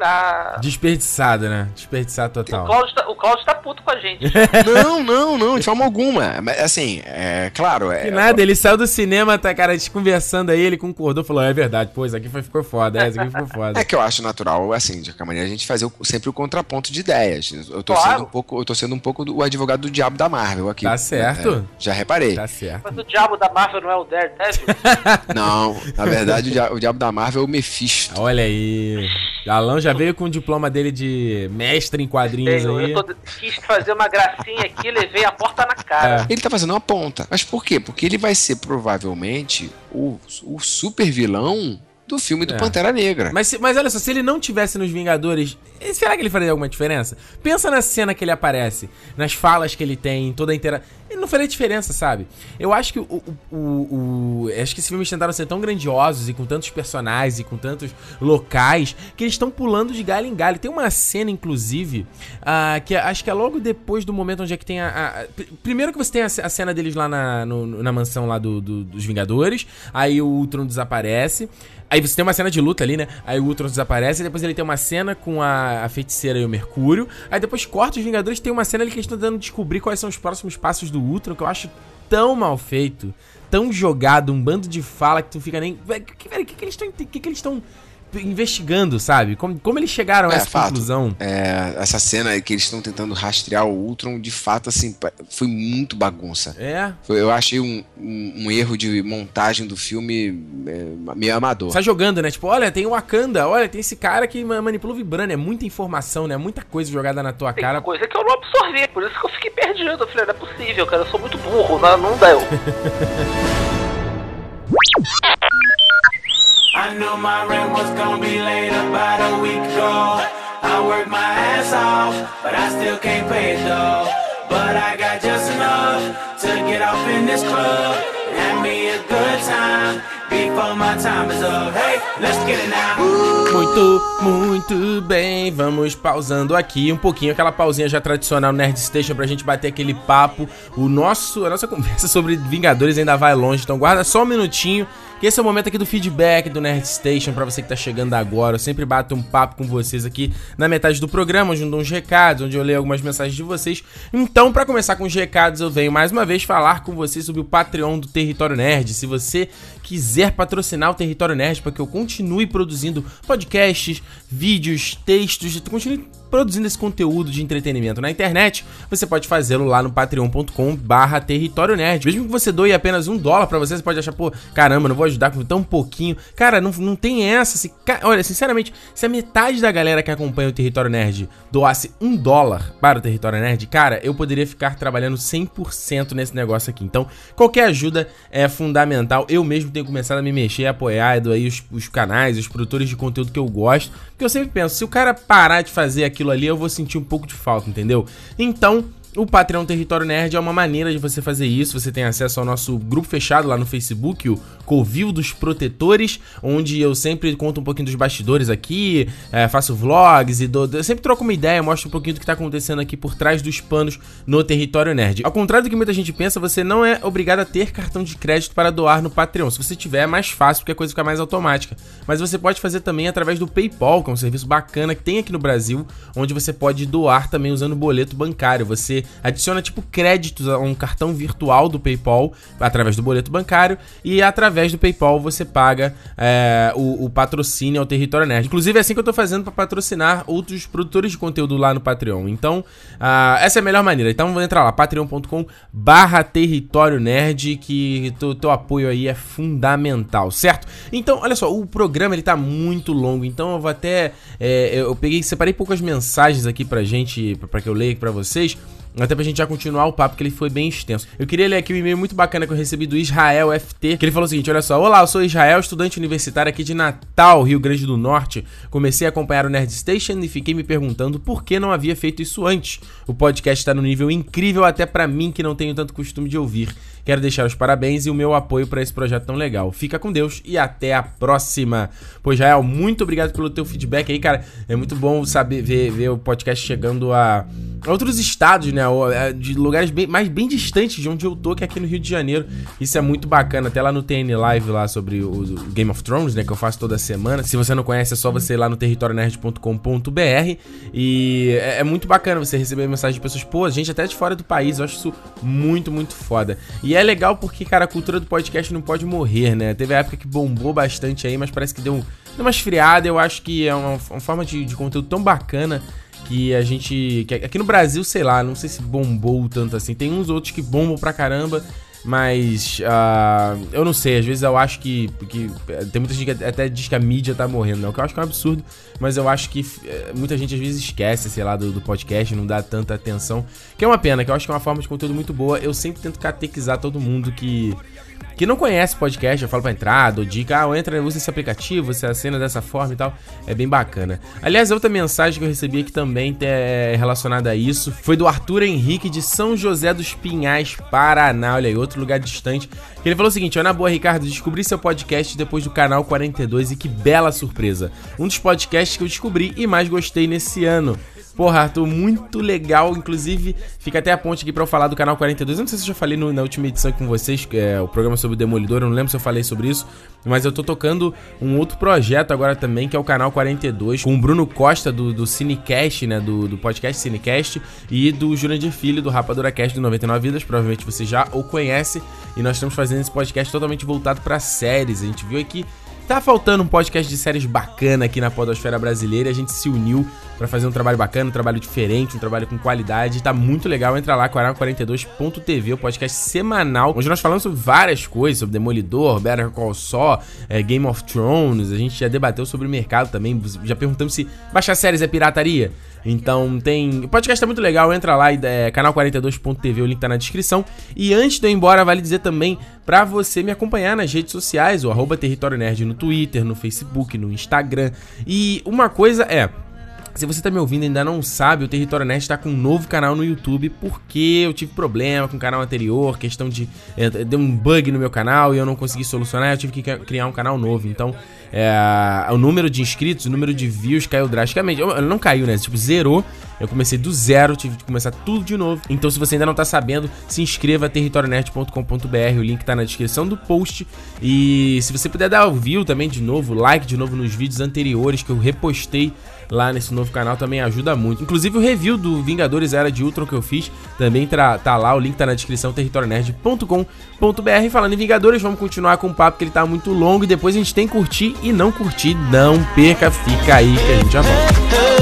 Ah. Desperdiçado, né? Desperdiçado total. O Cláudio, tá, o Cláudio tá puto com a gente. (laughs) não, não, não, de forma alguma. Mas, assim, é claro. É, que nada, ele saiu do cinema, tá, cara, a gente conversando aí, ele concordou, falou: é verdade, pô, isso aqui foi, ficou foda, é, isso aqui ficou foda. É que eu acho natural, assim, de qualquer maneira, a gente fazer o, sempre o contraponto de ideias. Eu tô, claro. sendo um pouco, eu tô sendo um pouco o advogado do diabo da Marvel aqui. Tá certo. É, já reparei. Tá certo. Mas o diabo da Marvel não é o Daredevil? (laughs) não, na verdade, o diabo, o diabo da Marvel é o Mephisto. Olha aí. Galão já veio com o diploma dele de mestre em quadrinhos eu, aí. Eu tô, quis fazer uma gracinha aqui, levei a porta na cara. É. Ele tá fazendo uma ponta. Mas por quê? Porque ele vai ser provavelmente o, o super vilão do filme do é. Pantera Negra. Mas, mas olha só, se ele não tivesse nos Vingadores, será que ele faria alguma diferença? Pensa na cena que ele aparece, nas falas que ele tem, toda a interação. Ele não faria diferença, sabe? Eu acho que o, o, o, o, Acho que esses filmes tentaram ser tão grandiosos e com tantos personagens e com tantos locais que eles estão pulando de galho em galho. Tem uma cena, inclusive, uh, que acho que é logo depois do momento onde é que tem a. a, a primeiro que você tem a, a, cena deles lá na, no, na mansão lá do, do, dos Vingadores, aí o Ultron desaparece. Aí você tem uma cena de luta ali, né? Aí o Ultron desaparece, depois ele tem uma cena com a, a feiticeira e o Mercúrio. Aí depois corta os Vingadores, tem uma cena ali que eles estão tentando descobrir quais são os próximos passos do Ultron, que eu acho tão mal feito, tão jogado, um bando de fala que tu fica nem. O que, que, que, que eles estão investigando, sabe? Como, como eles chegaram a é, essa fato. conclusão. É, essa cena que eles estão tentando rastrear o Ultron, de fato, assim, foi muito bagunça. É. Foi, eu achei um, um, um, erro de montagem do filme é, meio amador. Sai jogando, né? Tipo, olha, tem o Wakanda, olha, tem esse cara que manipula o Vibranium. É muita informação, né? Muita coisa jogada na tua tem cara. coisa que eu não absorvi, por isso que eu fiquei perdido. Eu falei, não é possível, cara, eu sou muito burro, não, não deu. (laughs) I knew my rent was gonna be late about a week ago. I worked my ass off, but I still can't pay it though. But I got just enough to get off in this club and me a good time. Muito, muito bem. Vamos pausando aqui um pouquinho, aquela pausinha já tradicional Nerd Station pra gente bater aquele papo. O nosso, a nossa (laughs) conversa sobre Vingadores ainda vai longe, então guarda só um minutinho que esse é o momento aqui do feedback do Nerd Station para você que tá chegando agora. Eu sempre bato um papo com vocês aqui na metade do programa, onde eu dou uns recados, onde eu leio algumas mensagens de vocês. Então, para começar com os recados, eu venho mais uma vez falar com vocês sobre o Patreon do Território Nerd. Se você quiser patrocinar o Território Nerd para que eu continue produzindo podcasts, vídeos, textos, continue produzindo esse conteúdo de entretenimento na internet, você pode fazê-lo lá no patreon.com barra território nerd. Mesmo que você doe apenas um dólar para você, você pode achar, pô, caramba, não vou ajudar com tão pouquinho. Cara, não, não tem essa. Se, olha, sinceramente, se a metade da galera que acompanha o Território Nerd doasse um dólar para o Território Nerd, cara, eu poderia ficar trabalhando 100% nesse negócio aqui. Então, qualquer ajuda é fundamental. Eu mesmo tenho começado a me mexer, a apoiar aí os, os canais, os produtores de conteúdo que eu gosto. Porque eu sempre penso, se o cara parar de fazer aquilo ali, eu vou sentir um pouco de falta, entendeu? Então, o Patreon Território Nerd é uma maneira de você fazer isso. Você tem acesso ao nosso grupo fechado lá no Facebook, o Covil dos Protetores, onde eu sempre conto um pouquinho dos bastidores aqui, é, faço vlogs e do, eu sempre troco uma ideia, mostro um pouquinho do que está acontecendo aqui por trás dos panos no Território Nerd. Ao contrário do que muita gente pensa, você não é obrigado a ter cartão de crédito para doar no Patreon. Se você tiver, é mais fácil porque a coisa fica mais automática. Mas você pode fazer também através do PayPal, que é um serviço bacana que tem aqui no Brasil, onde você pode doar também usando boleto bancário. Você adiciona tipo créditos a um cartão virtual do PayPal através do boleto bancário e através do PayPal você paga é, o, o, patrocínio ao Território Nerd. Inclusive é assim que eu tô fazendo para patrocinar outros produtores de conteúdo lá no Patreon. Então, uh, essa é a melhor maneira. Então, vou entrar lá, patreon.com barra Território Nerd, que teu, teu apoio aí é fundamental, certo? Então, olha só, o programa ele tá muito longo, então eu vou até... É, eu peguei, separei poucas mensagens aqui pra gente, para que eu leia aqui pra vocês. Até pra gente já continuar o papo, que ele foi bem extenso. Eu queria ler aqui um e-mail muito bacana que eu recebi do Israel FT, que ele falou o seguinte: olha só, olá, eu sou Israel, estudante universitário aqui de Natal, Rio Grande do Norte. Comecei a acompanhar o Nerd Station e fiquei me perguntando por que não havia feito isso antes. O podcast está no nível incrível até para mim que não tenho tanto costume de ouvir. quero deixar os parabéns e o meu apoio para esse projeto tão legal. Fica com Deus e até a próxima. Pois Jael, muito obrigado pelo teu feedback aí, cara. É muito bom saber ver, ver o podcast chegando a outros estados, né? É, de lugares bem, mais bem distantes de onde eu tô, que é aqui no Rio de Janeiro. Isso é muito bacana. Até lá no TN Live lá sobre o Game of Thrones, né? Que eu faço toda semana. Se você não conhece, é só você ir lá no territorionerd.com.br. E é, é, muito bacana você receber mensagem de pessoas, pô, gente até de fora do país. Eu acho isso muito, muito foda. E é legal porque, cara, a cultura do podcast não pode morrer, né? Teve a época que bombou bastante aí, mas parece que deu, uma esfriada. Eu acho que é uma, uma forma de, de conteúdo tão bacana que a gente. Que aqui no Brasil, sei lá, não sei se bombou tanto assim. Tem uns outros que bombam pra caramba, mas uh, eu não sei, às vezes eu acho que, que. Tem muita gente que até diz que a mídia tá morrendo, né? O que eu acho que é um absurdo, mas eu acho que eh, muita gente às vezes esquece, sei lá, do, do, podcast, não dá tanta atenção. Que é uma pena, que eu acho que é uma forma de conteúdo muito boa. Eu sempre tento catequizar todo mundo que que não conhece podcast, eu falo pra entrar, dou dica, ah, entra, usa esse aplicativo, você assina dessa forma e tal. É bem bacana. Aliás, outra mensagem que eu recebi aqui também é relacionada a isso foi do Arthur Henrique de São José dos Pinhais, Paraná. Olha aí, outro lugar distante. Ele falou o seguinte: na boa, Ricardo, descobri seu podcast depois do canal 42 e que bela surpresa. Um dos podcasts que eu descobri e mais gostei nesse ano. Porra, Arthur, muito legal. Inclusive, fica até a ponte aqui pra eu falar do canal 42. Eu não sei se eu já falei no, na última edição com vocês, é o programa sobre o Demolidor. Eu não lembro se eu falei sobre isso. Mas eu tô tocando um outro projeto agora também, que é o canal 42, com o Bruno Costa do, do Cinecast, né? Do, do podcast Cinecast, e do Jurandir Filho, do Rapadura Cast do 99 Vidas. Provavelmente você já o conhece. E nós estamos fazendo esse podcast totalmente voltado para séries. A gente viu aqui Tá faltando um podcast de séries bacana aqui na podosfera brasileira a gente se uniu para fazer um trabalho bacana, um trabalho diferente, um trabalho com qualidade. Tá muito legal. Entra lá, canal42.tv, o podcast semanal, onde nós falamos sobre várias coisas, sobre Demolidor, Better Call Saul, é, Game of Thrones. A gente já debateu sobre o mercado também, já perguntamos se baixar séries é pirataria. Então tem. O podcast é muito legal, entra lá, é, canal42.tv, o link tá na descrição. E antes de eu ir embora, vale dizer também para você me acompanhar nas redes sociais, o arroba Território Nerd no Twitter, no Facebook, no Instagram. E uma coisa é. Se você tá me ouvindo e ainda não sabe, o Território Nerd está com um novo canal no YouTube porque eu tive problema com o canal anterior, questão de. É, deu um bug no meu canal e eu não consegui solucionar, eu tive que criar um canal novo. Então, é, o número de inscritos, o número de views caiu drasticamente. Não caiu, né? Tipo, zerou. Eu comecei do zero, tive que começar tudo de novo. Então, se você ainda não tá sabendo, se inscreva territorionerd.com.br, o link tá na descrição do post. E se você puder dar o view também de novo, like de novo nos vídeos anteriores que eu repostei lá nesse novo canal também ajuda muito. Inclusive o review do Vingadores Era de Ultron que eu fiz também tá, lá, o link tá na descrição territorionerd.com.br. Falando em Vingadores, vamos continuar com o papo que ele tá muito longo e depois a gente tem curtir e não curtir, não perca, fica aí que a gente já volta.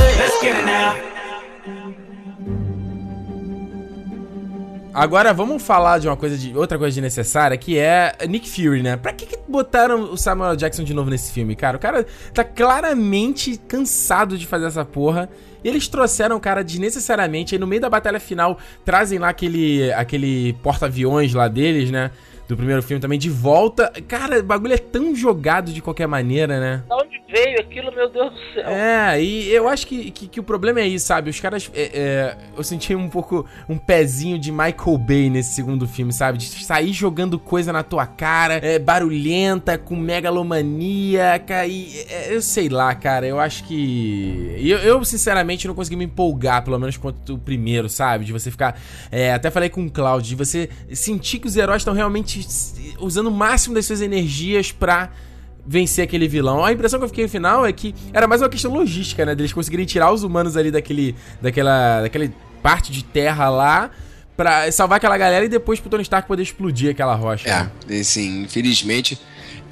Agora vamos falar de uma coisa de outra coisa desnecessária que é Nick Fury, né? Pra que, que botaram o Samuel Jackson de novo nesse filme, cara? O cara tá claramente cansado de fazer essa porra. E eles trouxeram o cara desnecessariamente. Aí no meio da batalha final trazem lá aquele, aquele porta-aviões lá deles, né? Do primeiro filme também de volta. Cara, o bagulho é tão jogado de qualquer maneira, né? Da onde veio aquilo, meu Deus do céu? É, e eu acho que, que, que o problema é isso, sabe? Os caras. É, é, eu senti um pouco um pezinho de Michael Bay nesse segundo filme, sabe? De sair jogando coisa na tua cara, é, barulhenta, com megalomaníaca e. É, eu sei lá, cara. Eu acho que. Eu, eu, sinceramente, não consegui me empolgar, pelo menos quanto o primeiro, sabe? De você ficar. É, até falei com o Cloud, de você sentir que os heróis estão realmente usando o máximo das suas energias pra vencer aquele vilão. A impressão que eu fiquei no final é que era mais uma questão logística, né? Deles conseguirem tirar os humanos ali daquele, daquela, daquela parte de terra lá pra salvar aquela galera e depois pro Tony Stark poder explodir aquela rocha. É, assim, infelizmente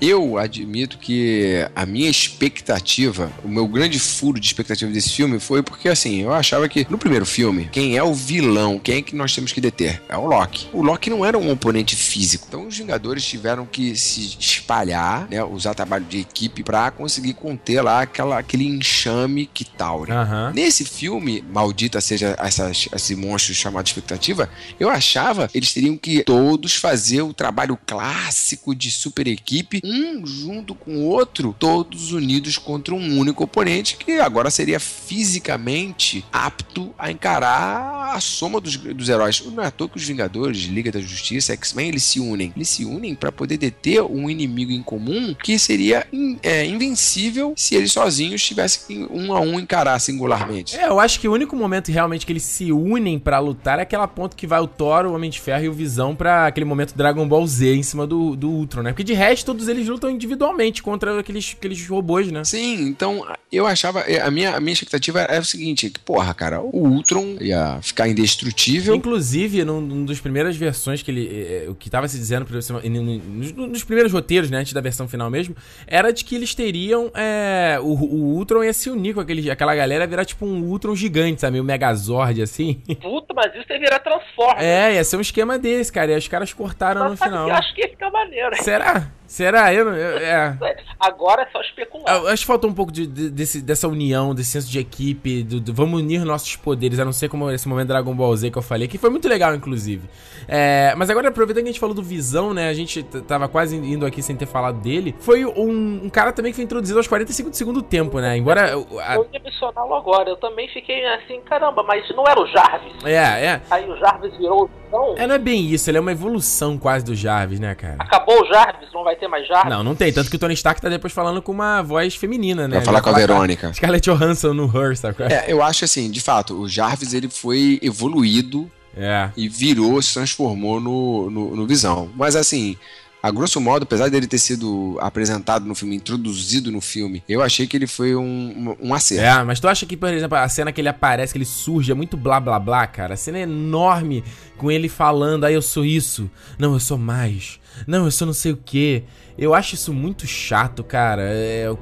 eu admito que a minha expectativa, o meu grande furo de expectativa desse filme foi porque, assim, eu achava que no primeiro filme, quem é o vilão, quem é que nós temos que deter? É o Loki. O Loki não era um oponente físico. Então os Vingadores tiveram que se espalhar, né, usar trabalho de equipe para conseguir conter lá aquela, aquele enxame que Tauri. Uhum. Nesse filme, maldita seja essas, esse monstro chamado expectativa, eu achava eles teriam que todos fazer o trabalho clássico de super equipe, um junto com o outro, todos unidos contra um único oponente que agora seria fisicamente apto a encarar a soma dos, dos heróis. Não é à toa que os Vingadores, Liga da Justiça, X-Men, eles se unem. Eles se unem para poder deter um inimigo em comum que seria in, é, invencível se eles sozinhos tivessem um a um encarar singularmente. É, eu acho que o único momento realmente que eles se unem para lutar é aquela ponto que vai o Thor, o Homem de Ferro e o Visão para aquele momento Dragon Ball Z em cima do, do Ultron, né? Porque de resto todos eles lutam individualmente contra aqueles, aqueles robôs, né? Sim, então eu achava. É, a minha, a minha expectativa era o seguinte: que, porra, cara, o Ultron ia ficar indestrutível. Inclusive, num, num dos primeiras versões que ele. É, o que tava se dizendo nos, nos primeiros roteiros, né? Antes da versão final mesmo, era de que eles teriam. É, o, o Ultron ia se unir com aquele, aquela galera, virar tipo um Ultron gigante, sabe? Meio Megazord assim. (laughs) Puta, mas isso ia virar Transformers. É, ia ser um esquema desse, cara. E os caras cortaram mas, no final. Eu acho que ia ficar maneiro. Será? Será? Eu, eu é. Agora é só especular. Eu, acho que faltou um pouco de, de, desse, dessa união, desse senso de equipe, do, do, vamos unir nossos poderes, a não ser como esse momento Dragon Ball Z que eu falei, que foi muito legal, inclusive. É, mas agora, aproveitando que a gente falou do Visão, né? A gente tava quase indo aqui sem ter falado dele. Foi um, um cara também que foi introduzido aos 45 do segundo tempo, né? Embora. A... Eu ia mencioná-lo agora. Eu também fiquei assim, caramba, mas não era o Jarvis. É, é. Aí o Jarvis virou o Visão. É, não é bem isso. Ele é uma evolução quase do Jarvis, né, cara? Acabou o Jarvis, não vai ter mais Jarvis? Não, não tem. Tanto que o Tony Stark tá depois falando com uma voz feminina, né? Vai falar com a Verônica. Scarlett Johansson no Her, sabe? É, eu acho assim, de fato, o Jarvis ele foi evoluído é. E virou, se transformou no, no, no Visão. Mas assim, a grosso modo, apesar dele ter sido apresentado no filme, introduzido no filme, eu achei que ele foi um, um, um acerto. É, mas tu acha que, por exemplo, a cena que ele aparece, que ele surge, é muito blá blá blá, cara? A cena é enorme com ele falando, ah, eu sou isso, não, eu sou mais, não, eu sou não sei o que. Eu acho isso muito chato, cara. É, eu,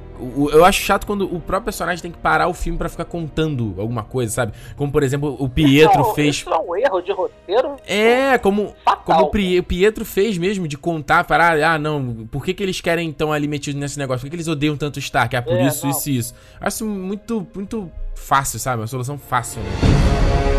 eu, acho chato quando o próprio personagem tem que parar o filme para ficar contando alguma coisa, sabe? Como, por exemplo, o Pietro isso, fez. Isso é um erro de roteiro. É, como, como o Pietro fez mesmo, de contar, parar. Ah, não, por que, que eles querem então ali metido nesse negócio? Por que, que eles odeiam tanto o Stark? Ah, por é, isso, não. isso e isso. Acho muito, muito fácil, sabe? Uma solução fácil, né?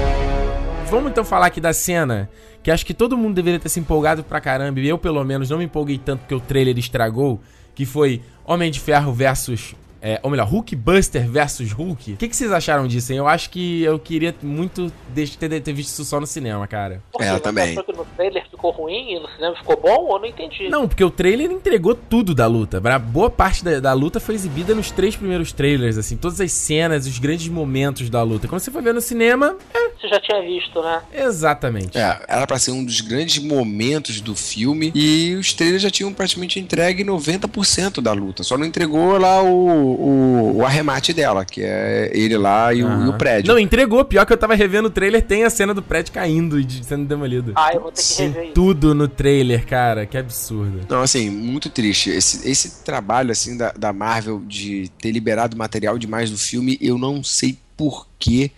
Vamos então falar aqui da cena que acho que todo mundo deveria ter se empolgado pra caramba, e eu pelo menos não me empolguei tanto porque o trailer estragou, que foi Homem de Ferro versus é, ou melhor, Hulk Buster versus Hulk. O que, que, vocês acharam disso, hein? Eu acho que eu queria muito ter, ter visto isso só no cinema, cara. Porque é, eu também. Que no trailer ficou ruim e no cinema ficou bom? Eu não entendi. Não, porque o trailer entregou tudo da luta. Boa parte da, da, luta foi exibida nos três primeiros trailers, assim. Todas as cenas, os grandes momentos da luta. Quando você foi ver no cinema... É. Você já tinha visto, né? Exatamente. É, era pra ser um dos grandes momentos do filme e os trailers já tinham praticamente entregue 90% da luta. Só não entregou lá o o, o arremate dela, que é ele lá e, uhum. o, e, o, prédio. Não, entregou. Pior que eu tava revendo o trailer, tem a cena do prédio caindo e sendo demolido. Ah, eu vou ter que rever Tem tudo no trailer, cara. Que absurdo. Não, assim, muito triste. Esse, esse trabalho, assim, da, da Marvel de ter liberado material demais do filme, eu não sei porquê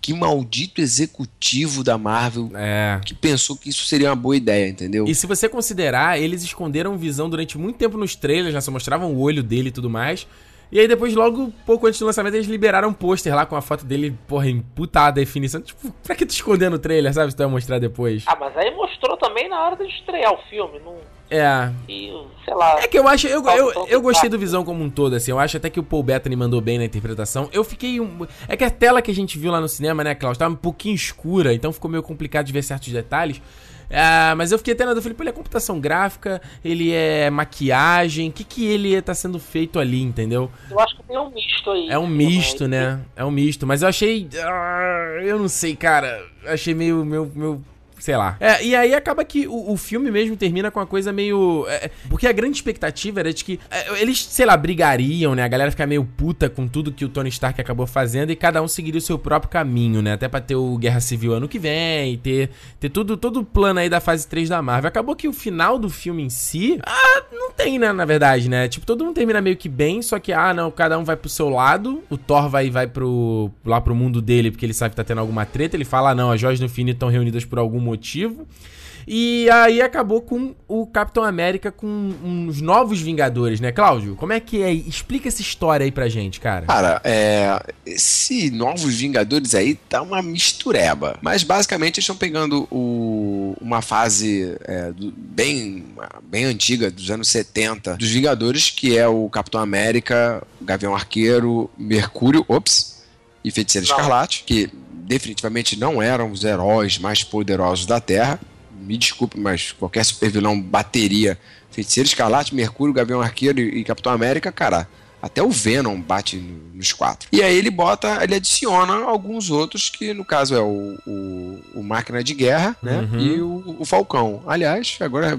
que maldito executivo da Marvel é. que pensou que isso seria uma boa ideia, entendeu? E se você considerar, eles esconderam visão durante muito tempo nos trailers, já né? só mostravam o olho dele e tudo mais. E aí depois, logo pouco antes do lançamento, eles liberaram um pôster lá com a foto dele, porra, em puta definição. Tipo, pra que tu escondendo o trailer, sabe? Se tu vai mostrar depois. Ah, mas aí mostrou também na hora de estrear o filme, não... É. E, sei lá. É que eu acho. Eu, eu, eu gostei do Visão como um todo, assim. Eu acho até que o Paul Bettany mandou bem na interpretação. Eu fiquei. Um, é que a tela que a gente viu lá no cinema, né, Klaus, tava um pouquinho escura, então ficou meio complicado de ver certos detalhes. Ah, mas eu fiquei até na dúvida, falei, pô, ele é computação gráfica, ele é maquiagem, o que que ele tá sendo feito ali, entendeu? Eu acho que tem um misto aí. É um misto, né? É um misto, mas eu achei, ah, eu não sei, cara, achei meio, meio, meio sei lá. É, e aí acaba que o, o, filme mesmo termina com uma coisa meio. É, porque a grande expectativa era de que é, eles, sei lá, brigariam, né? A galera ficar meio puta com tudo que o Tony Stark acabou fazendo e cada um seguiria o seu próprio caminho, né? Até pra ter o Guerra Civil ano que vem, ter, ter tudo, todo o plano aí da fase 3 da Marvel. Acabou que o final do filme em si. Ah, não tem, né? Na verdade, né? Tipo, todo mundo termina meio que bem, só que, ah, não, cada um vai pro seu lado. O Thor vai, vai pro, lá pro mundo dele, porque ele sabe que tá tendo alguma treta. Ele fala, ah, não, as joias do infinito estão reunidas por algum motivo. E aí acabou com o Capitão América com uns novos Vingadores, né, Cláudio? Como é que é? Explica essa história aí pra gente, cara. Cara, é, esse Novos Vingadores aí tá uma mistureba. Mas basicamente eles estão pegando o, uma fase é, do, bem, bem antiga, dos anos 70, dos Vingadores, que é o Capitão América, Gavião Arqueiro, Mercúrio, ops, e Feiticeiro Escarlate, que definitivamente não eram os heróis mais poderosos da Terra. Me desculpe, mas qualquer super vilão bateria Feiticeiro Escarlate, Mercúrio, Gavião Arqueiro e, e Capitão América, cara. Até o Venom bate nos quatro. E aí ele bota, ele adiciona alguns outros, que no caso é o, o, o Máquina de Guerra, né? Uhum. E o, o Falcão. Aliás, agora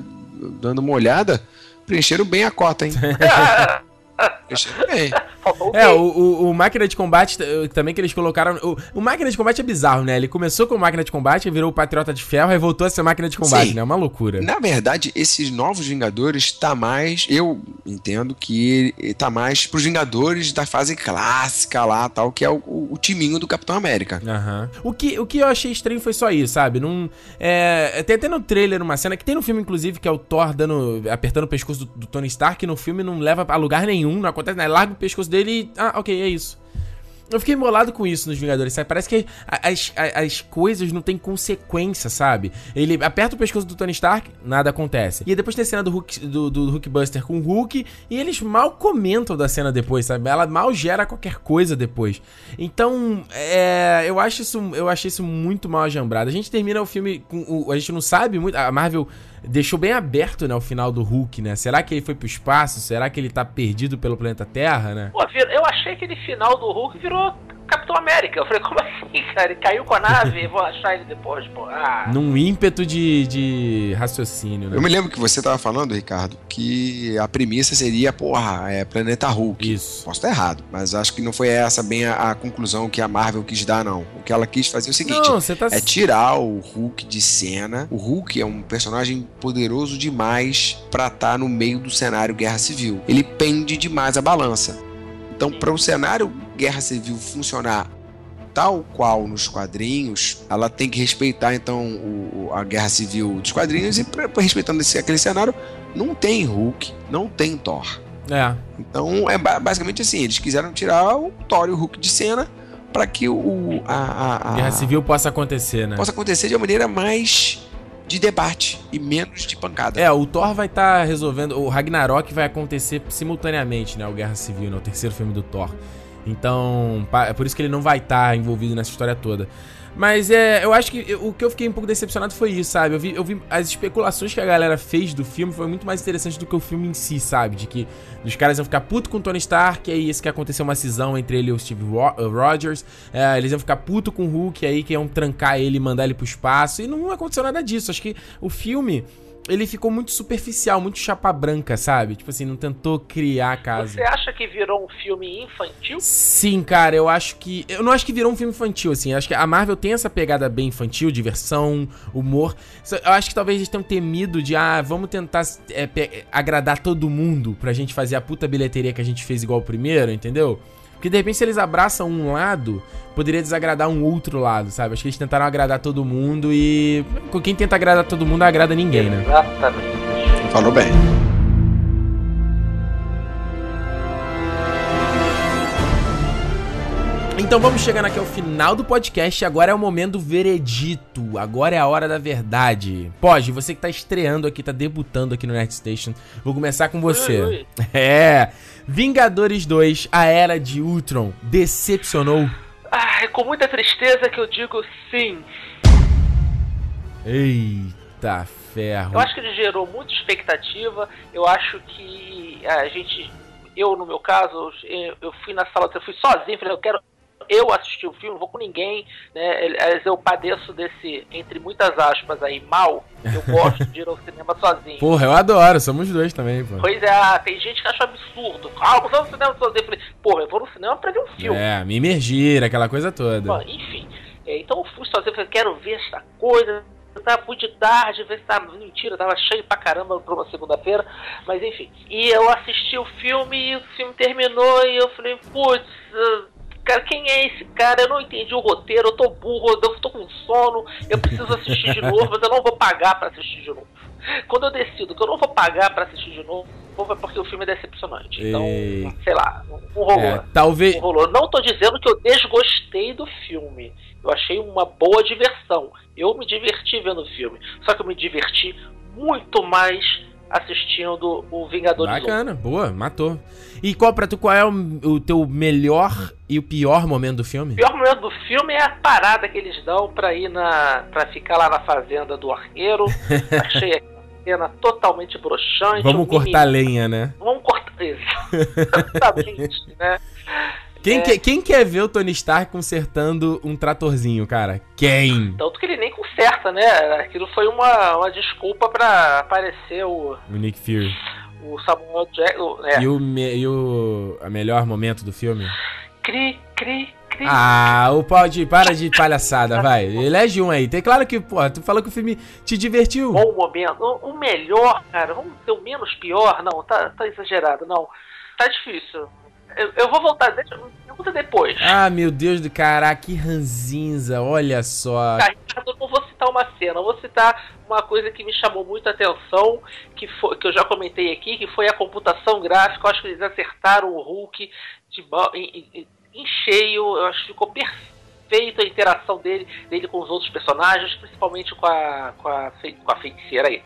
dando uma olhada, preencheram bem a cota, hein? (laughs) (laughs) É, o, o, o, máquina de combate também que eles colocaram. O, o, máquina de combate é bizarro, né? Ele começou com máquina de combate, virou o Patriota de Ferro e voltou a ser máquina de combate, Sim. né? É uma loucura. Na verdade, esses novos Vingadores tá mais. Eu entendo que tá mais pros Vingadores da fase clássica lá, tal, que é o, o timinho do Capitão América. Uhum. O, que, o que eu achei estranho foi só isso, sabe? Num, é, tem até no trailer uma cena que tem no filme, inclusive, que é o Thor dando, apertando o pescoço do, do Tony Stark, que no filme não leva a lugar nenhum nenhum, não acontece nada. Larga o pescoço dele e. Ah, ok, é isso. Eu fiquei molado com isso nos Vingadores, sabe? Parece que as, as, as, coisas não têm consequência, sabe? Ele aperta o pescoço do Tony Stark, nada acontece. E depois tem a cena do, Hulk, do, do Hulkbuster com o Hulk, e eles mal comentam da cena depois, sabe? Ela mal gera qualquer coisa depois. Então, é, eu acho isso, eu achei isso muito mal ajambrado. A gente termina o filme com. O, a gente não sabe muito. A Marvel deixou bem aberto, né, o final do Hulk, né? Será que ele foi pro espaço? Será que ele tá perdido pelo planeta Terra, né? Pô, eu achei que aquele final do Hulk virou Capitão América. Eu falei, como assim, cara? Ele caiu com a nave, vou achar ele depois, pô. Ah. Num ímpeto de, de raciocínio, né? Eu me lembro que você tava falando, Ricardo, que a premissa seria, porra, é Planeta Hulk. Isso. Posso estar errado, mas acho que não foi essa bem a, a conclusão que a Marvel quis dar, não. O que ela quis fazer é o seguinte: não, tá... é tirar o Hulk de cena. O Hulk é um personagem poderoso demais para estar tá no meio do cenário Guerra Civil. Ele pende demais a balança. Então, para o cenário Guerra Civil funcionar tal qual nos quadrinhos, ela tem que respeitar então o, a guerra civil dos quadrinhos e pra, respeitando esse, aquele cenário, não tem Hulk, não tem Thor. É. Então é basicamente assim, eles quiseram tirar o Thor e o Hulk de cena para que o a, a, a, guerra civil possa acontecer, né? Possa acontecer de uma maneira mais de debate e menos de pancada. É, o Thor vai estar tá resolvendo. O Ragnarok vai acontecer simultaneamente, né? O Guerra Civil, né? O terceiro filme do Thor. Então, é por isso que ele não vai estar tá envolvido nessa história toda. Mas é, eu acho que o que eu fiquei um pouco decepcionado foi isso, sabe? Eu vi, eu vi as especulações que a galera fez do filme foi muito mais interessante do que o filme em si, sabe? De que os caras iam ficar puto com o Tony Stark, e aí isso que aconteceu uma cisão entre ele e o Steve uh, Rogers. É, eles iam ficar puto com o Hulk, aí que iam trancar ele e mandar ele pro espaço. E não aconteceu nada disso. Acho que o filme ele ficou muito superficial, muito chapa branca, sabe? Tipo assim, não tentou criar a casa. Você acha que virou um filme infantil? Sim, cara, eu acho que. Eu não acho que virou um filme infantil, assim. Eu acho que a Marvel tem essa pegada bem infantil, diversão, humor. Eu acho que talvez eles tenham temido de, ah, vamos tentar é, agradar todo mundo pra gente fazer a puta bilheteria que a gente fez igual o primeiro, entendeu? Porque de repente, se eles abraçam um lado, poderia desagradar um outro lado, sabe? Acho que eles tentaram agradar todo mundo e. Quem tenta agradar todo mundo agrada ninguém, né? Exatamente. Falou bem. Então vamos chegando aqui ao final do podcast. Agora é o momento do veredito. Agora é a hora da verdade. Pode, você que tá estreando aqui, tá debutando aqui no Nerd Station. Vou começar com você. Oi, oi. (laughs) É. Vingadores 2, a Era de Ultron, decepcionou? Ah, é com muita tristeza que eu digo sim. Eita ferro. Eu acho que ele gerou muita expectativa. Eu acho que a gente, eu no meu caso, eu fui na sala, eu fui sozinho, falei, eu quero eu assisti o filme, não vou com ninguém, né? Eu padeço desse, entre muitas aspas aí, mal. Eu (laughs) gosto de ir ao cinema sozinho. Porra, eu adoro, somos dois também, pô. Pois é, tem gente que acha absurdo. Ah, eu vou no cinema sozinho. Eu falei, porra, eu vou no cinema pra ver um filme. É, me emergir, aquela coisa toda. Bom, enfim. É, então eu fui sozinho, falei, quero ver essa coisa. Eu tava fui de tarde, ver se tava. Mentira, tava cheio pra caramba pra uma segunda-feira. Mas enfim. E eu assisti o filme e o filme terminou e eu falei, putz cara, quem é esse cara? Eu não entendi o roteiro, eu tô burro, eu tô com sono, eu preciso assistir de novo, mas eu não vou pagar para assistir de novo. Quando eu decido que eu não vou pagar para assistir de novo, é porque o filme é decepcionante. Então, Ei. sei lá, não rolou. É, talvez. Não rolou. Não tô dizendo que eu desgostei do filme. Eu achei uma boa diversão. Eu me diverti vendo o filme. Só que eu me diverti muito mais assistindo o Vingadores 1. Bacana, boa, matou. E qual tu, qual é o, o teu melhor e o pior momento do filme? O pior momento do filme é a parada que eles dão pra ir na. para ficar lá na fazenda do arqueiro. (laughs) Achei a cena totalmente broxante. Vamos cortar lenha, né? Vamos cortar isso. (laughs) Exatamente, né? Quem, É. que- quem quer ver o Tony Stark consertando um tratorzinho, cara? Quem? Tanto que ele nem conserta, né? Aquilo foi uma, uma desculpa pra aparecer o, O Nick Fury. o Samuel Jackson. É. E o, me- e o a melhor momento do filme? Cri, cri, cri. Ah, o pau de. Para de palhaçada, vai. Elege um aí. Tem claro que, pô, tu falou que o filme te divertiu. Bom momento. O, o melhor, cara, vamos ter o menos pior? Não, tá, tá exagerado, não. Tá difícil. Eu, eu vou voltar, deixa, pergunta depois. Ah, meu Deus do caraca, que ranzinza, olha só. Tá, Ricardo, eu não vou citar uma cena, eu vou citar uma coisa que me chamou muito a atenção, que, foi, que eu já comentei aqui, que foi a computação gráfica. Eu acho que eles acertaram o Hulk de, em, em- em cheio, eu acho que ficou perfeito a interação dele, dele com os outros personagens, principalmente com a, com a, com a feiticeira aí.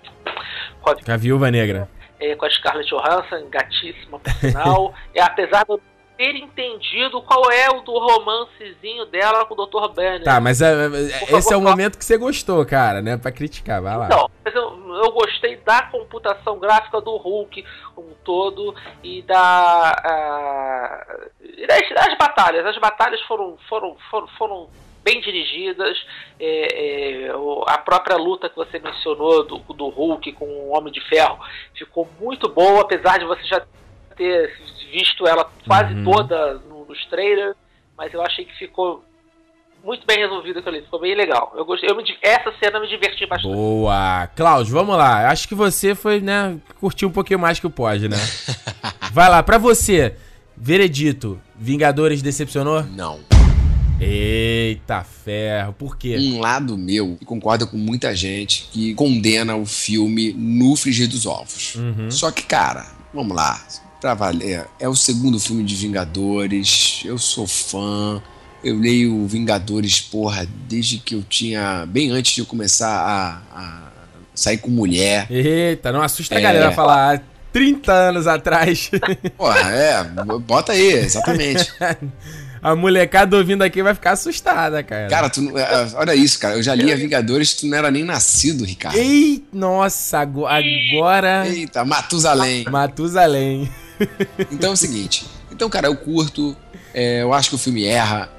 Com a, Com a viúva negra. É, com a Scarlett Johansson, gatíssima por sinal. (laughs) é, apesar de eu ter entendido qual é o do romancezinho dela com o Dr. Banner. Tá, mas é, é, Por esse é o momento que você gostou, cara, né? Pra criticar, vai lá. Então, mas eu, eu gostei da computação gráfica do Hulk como um todo e da. ah, e das, das batalhas. As batalhas foram, foram, foram, foram bem dirigidas. É, é, a própria luta que você mencionou do, do Hulk com o Homem de Ferro ficou muito boa, apesar de você já ter visto ela quase Uhum. toda no- nos trailers. Mas eu achei que ficou muito bem resolvido aquilo ali, ficou bem legal. Eu gostei, eu me essa cena eu me diverti bastante. Boa. Cláudio, vamos lá. Acho que você foi, né, curtiu um pouquinho mais que o pode, né? (laughs) Vai lá, pra você. Veredito, Vingadores decepcionou? Não. Eita ferro, por quê? Um lado meu que concorda com muita gente que condena o filme no frigir dos ovos. Uhum. Só que, cara, vamos lá. Pra valer, é o segundo filme de Vingadores. Eu sou fã. Eu leio Vingadores, porra, desde que eu tinha. Bem antes de eu começar a, a sair com mulher. Eita, não assusta a É. galera falar "Ah, 30 anos atrás. Porra, é, bota aí, exatamente. (laughs) a molecada ouvindo aqui vai ficar assustada, cara. Cara, tu, não- é, olha isso, cara. Eu já lia Vingadores, tu não era nem nascido, Ricardo. Ei, nossa, ago- agora. Eita, Matusalém. Matusalém. Então é o seguinte. Então, cara, eu curto. é, eu acho que o filme erra.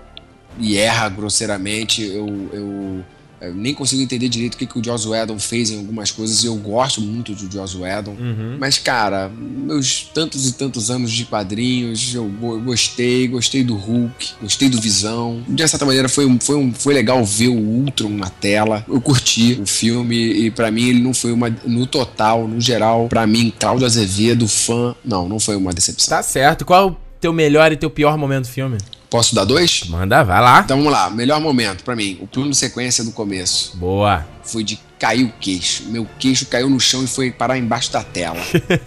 E erra grosseiramente. Eu, eu, eu nem consigo entender direito o que, que o Joss Whedon fez em algumas coisas. E eu gosto muito do Joss Whedon. Uhum. Mas, cara, meus tantos e tantos anos de quadrinhos, eu go- gostei, gostei do Hulk, gostei do Visão. De certa maneira, foi, um- foi, um- foi legal ver o Ultron na tela. Eu curti o filme e, pra mim, ele não foi uma. No total, no geral, pra mim, Cláudio Azevedo, fã, não, não foi uma decepção. Tá certo. Qual é o teu melhor e teu pior momento do filme? Posso dar dois? Manda, vai lá. Então vamos lá, melhor momento pra mim, o plano de sequência do começo. Boa. Foi de cair o queixo. Meu queixo caiu no chão e foi parar embaixo da tela.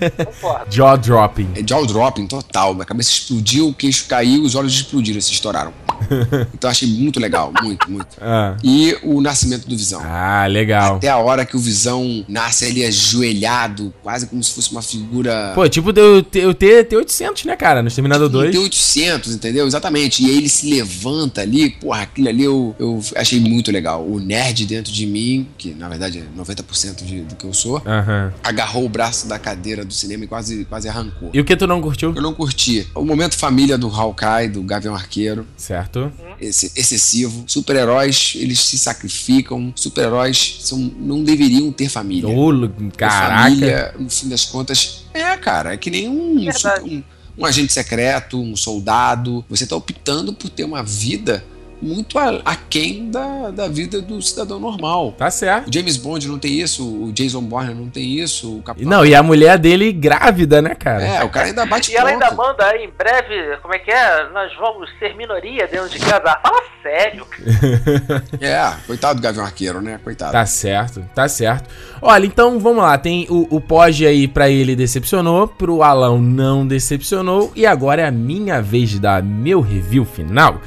(laughs) Jaw dropping. É jaw dropping total. Minha cabeça explodiu, o queixo caiu, os olhos explodiram, se estouraram. (laughs) Então achei muito legal, muito, muito. Ah, E o nascimento do Visão. ah legal. Até a hora que o Visão nasce ali ajoelhado, quase como se fosse uma figura. Pô, tipo o T- o T- T-800, né, cara? No Exterminador 2. T800, entendeu? Exatamente. E aí ele se levanta ali, porra, aquilo ali eu, eu achei muito legal. O nerd dentro de mim, que na verdade é 90% de, do que eu sou, agarrou o braço da cadeira do cinema e quase, quase arrancou. E o que tu não curtiu? Eu não curti. O momento família do Hawkeye, do Gavião Arqueiro, Certo. Esse, excessivo. Super-heróis, eles se sacrificam. Super-heróis são, não deveriam ter família. Porque caraca. Família, no fim das contas, é, cara, é que nem um, um, um agente secreto, um soldado. Você tá optando por ter uma vida muito aquém da, da vida do cidadão normal. Tá certo. O James Bond não tem isso, o Jason Bourne não tem isso, o Capitão... Não, e a mulher dele grávida, né, cara? É, o cara ainda bate E ela ainda manda aí, em breve, como é que é? Nós vamos ser minoria dentro de casa. Fala sério. (laughs) é, coitado do Gavião Arqueiro, né? Coitado. Tá certo, tá certo. Olha, então vamos lá. Tem o, o Pog aí pra ele decepcionou, pro Alão não decepcionou. E agora é a minha vez de dar meu review final.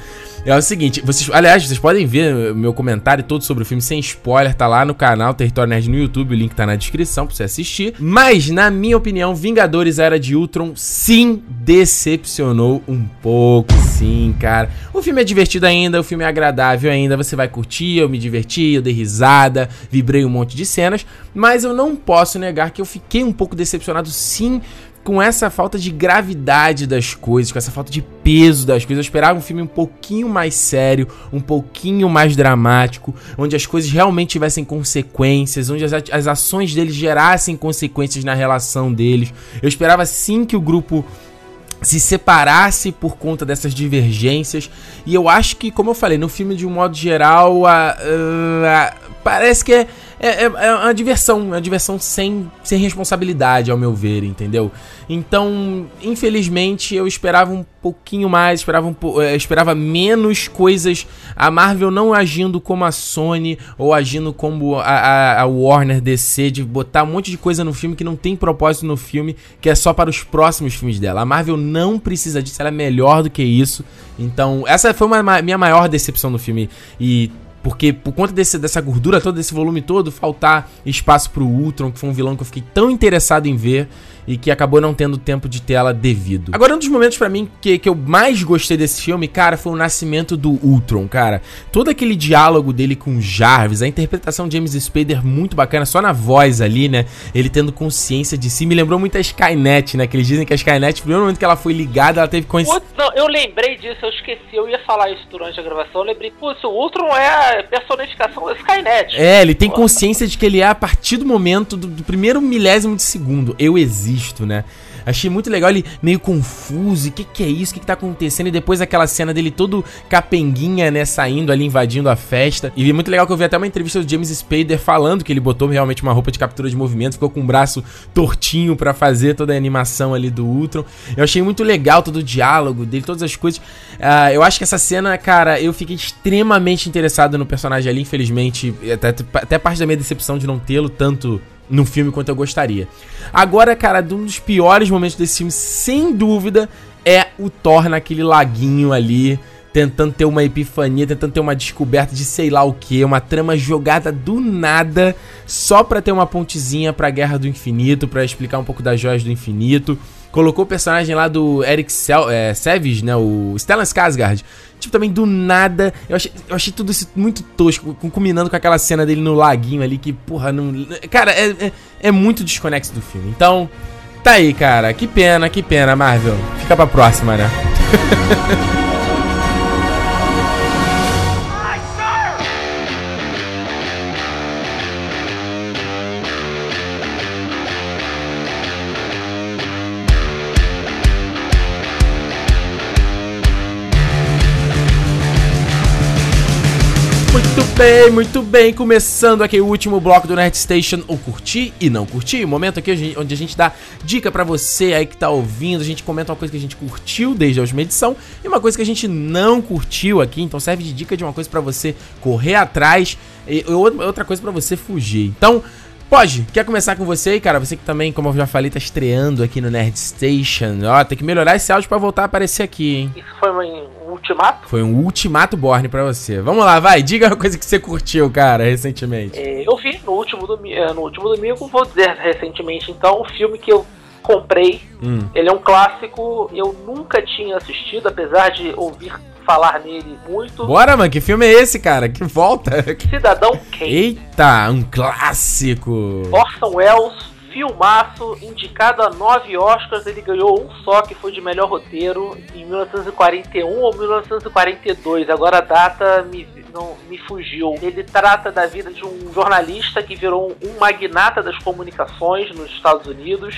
É o seguinte, vocês, aliás, vocês podem ver meu comentário todo sobre o filme sem spoiler, tá lá no canal Território Nerd no YouTube, o link tá na descrição pra você assistir. Mas, na minha opinião, Vingadores Era de Ultron sim decepcionou um pouco, sim, cara. O filme é divertido ainda, o filme é agradável ainda, você vai curtir, eu me diverti, eu dei risada, vibrei um monte de cenas, mas eu não posso negar que eu fiquei um pouco decepcionado sim com essa falta de gravidade das coisas, com essa falta de peso das coisas. Eu esperava um filme um pouquinho mais sério, um pouquinho mais dramático, onde as coisas realmente tivessem consequências, onde as, as ações deles gerassem consequências na relação deles. Eu esperava sim que o grupo se separasse por conta dessas divergências. E eu acho que, como eu falei, no filme de um modo geral, a, a, a, parece que é é, é, é uma diversão, uma diversão sem, sem responsabilidade, ao meu ver, entendeu? Então, infelizmente, eu esperava um pouquinho mais, esperava, um, é, esperava menos coisas. A Marvel não agindo como a Sony ou agindo como a, a, a, Warner DC, de botar um monte de coisa no filme que não tem propósito no filme, que é só para os próximos filmes dela. A Marvel não precisa disso, ela é melhor do que isso. Então, essa foi uma, minha maior decepção no filme. E porque por conta desse, dessa gordura toda, desse volume todo, faltar espaço pro Ultron, que foi um vilão que eu fiquei tão interessado em ver e que acabou não tendo tempo de tela devido. Agora, um dos momentos para mim que, que eu mais gostei desse filme, cara, foi o nascimento do Ultron, cara. Todo aquele diálogo dele com Jarvis, a interpretação de James Spader muito bacana, só na voz ali, né? Ele tendo consciência de si, me lembrou muito a Skynet, né? Que eles dizem que a Skynet, no primeiro momento que ela foi ligada, ela teve consciência. Não, eu lembrei disso, eu esqueci, eu ia falar isso durante a gravação, eu lembrei, pô, o Ultron é a personificação da Skynet. É, ele tem consciência de que ele é a partir do momento do, do primeiro milésimo de segundo. Eu existo visto, né? Achei muito legal ele meio confuso. O que, que é isso? O que, que tá acontecendo? E depois aquela cena dele todo capenguinha, né? Saindo ali, invadindo a festa. E muito legal que eu vi até uma entrevista do James Spader falando que ele botou realmente uma roupa de captura de movimento, ficou com o braço tortinho para fazer toda a animação ali do Ultron. Eu achei muito legal todo o diálogo dele, todas as coisas. Uh, eu acho que essa cena, cara, eu fiquei extremamente interessado no personagem ali. Infelizmente, até, até parte da minha decepção de não tê-lo tanto no filme quanto eu gostaria. Agora, cara, um dos piores momentos desse filme, sem dúvida, é o Thor naquele laguinho ali, tentando ter uma epifania, tentando ter uma descoberta de sei lá o que, uma trama jogada do nada, só pra ter uma pontezinha pra Guerra do Infinito, para explicar um pouco das joias do infinito. Colocou o personagem lá do Eric Sel é, Savage, né? O Stellan Skarsgård. Tipo, também do nada. Eu achei, eu achei tudo isso muito tosco, combinando com aquela cena dele no laguinho ali, que, porra, não. Cara, é, é, é muito desconexo do filme. Então, tá aí, cara. Que pena, que pena, Marvel. Fica pra próxima, né? (laughs) bem, muito bem. Começando aqui o último bloco do Nerd Station, o curti e não curti. Momento aqui onde a gente dá dica para você aí que tá ouvindo. A gente comenta uma coisa que a gente curtiu desde a última edição e uma coisa que a gente não curtiu aqui. Então serve de dica de uma coisa para você correr atrás e outra coisa para você fugir. Então, Pode, quer começar com você aí, cara? Você que também, como eu já falei, tá estreando aqui no Nerd Station. Ó, tem que melhorar esse áudio para voltar a aparecer aqui, hein? Isso foi um ultimato? Foi um ultimato Borne para você. Vamos lá, vai, diga uma coisa que você curtiu, cara, recentemente. É, eu vi no último, domingo, é, no último domingo, vou dizer recentemente, então, um filme que eu comprei. Hum. Ele é um clássico, eu nunca tinha assistido, apesar de ouvir falar nele muito. Bora, mano, que filme é esse, cara? Que volta. Cidadão (laughs) Kane. Eita, um clássico. Orson Welles, filmaço, indicado a nove Oscars, ele ganhou um só, que foi de melhor roteiro, em 1941 ou 1942. Agora a data me, não, me fugiu. Ele trata da vida de um jornalista que virou um magnata das comunicações nos Estados Unidos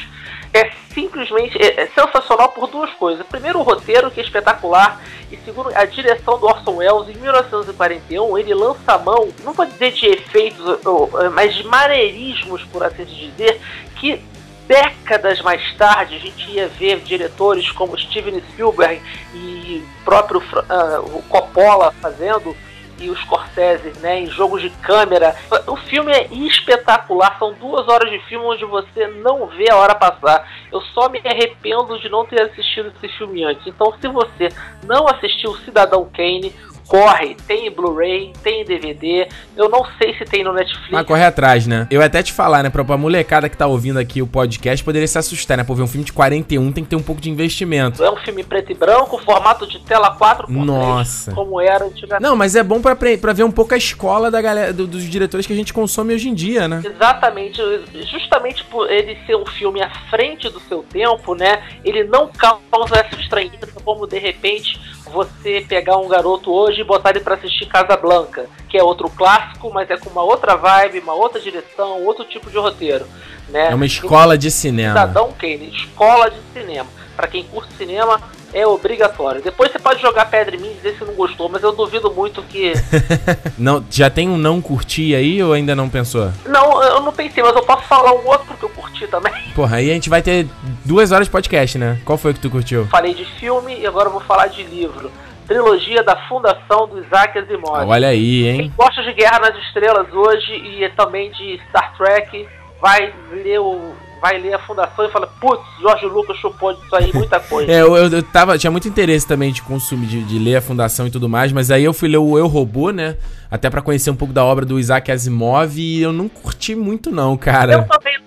é simplesmente é, é sensacional por duas coisas. Primeiro, o roteiro, que é espetacular, E segundo a direção do Orson Welles, em 1941, ele lança a mão, não vou dizer de efeitos, mas de maneirismos, por assim dizer, que décadas mais tarde a gente ia ver diretores como Steven Spielberg e próprio uh, Coppola fazendo e os Scorsese, né, em jogos de câmera. O filme é espetacular, são duas horas de filme onde você não vê a hora passar. Eu só me arrependo de não ter assistido esse filme antes. Então, se você não assistiu Cidadão Kane, corre, tem em Blu-ray, tem em DVD. Eu não sei se tem no Netflix. Mas corre atrás, né? Eu até te falar, né? Pra, pra molecada que tá ouvindo aqui o podcast, poderia se assustar, né? Por ver um filme de 41 tem que ter um pouco de investimento. É um filme preto e branco, formato de tela 4 x Nossa. como era antigamente. Não, mas é bom pra, pra ver um pouco a escola da galera, do, dos diretores que a gente consome hoje em dia, né? Exatamente. Justamente por ele ser um filme à frente do seu tempo, né? Ele não causa essa estranheza como de repente você pegar um garoto hoje e botar ele para assistir Casa Blanca, que é outro clássico, mas é com uma outra vibe, uma outra direção, outro tipo de roteiro. Né? É uma escola de cinema. Cidadão Kane, escola de cinema. Para quem curte cinema, é obrigatório. Depois você pode jogar pedra em mim e dizer se não gostou, mas eu duvido muito que. (laughs) não, já tem um não curti aí ou ainda não pensou? Não, eu não pensei, mas eu posso falar um outro que eu curti também. (laughs) Porra, aí a gente vai ter duas horas de podcast, né? Qual foi que tu curtiu? Falei de filme e agora eu vou falar de livro trilogia da fundação do Isaac Asimov. Olha aí, hein? Quem gosta de Guerra nas Estrelas hoje e também de Star Trek vai ler o vai ler a fundação e fala, putz, Jorge Lucas chupou disso aí, muita (laughs) coisa. é, eu, eu, tava, tinha muito interesse também de consumir, de, de, ler a fundação e tudo mais, mas aí eu fui ler o Eu Robô, né? Até para conhecer um pouco da obra do Isaac Asimov e eu não curti muito não, cara. Eu também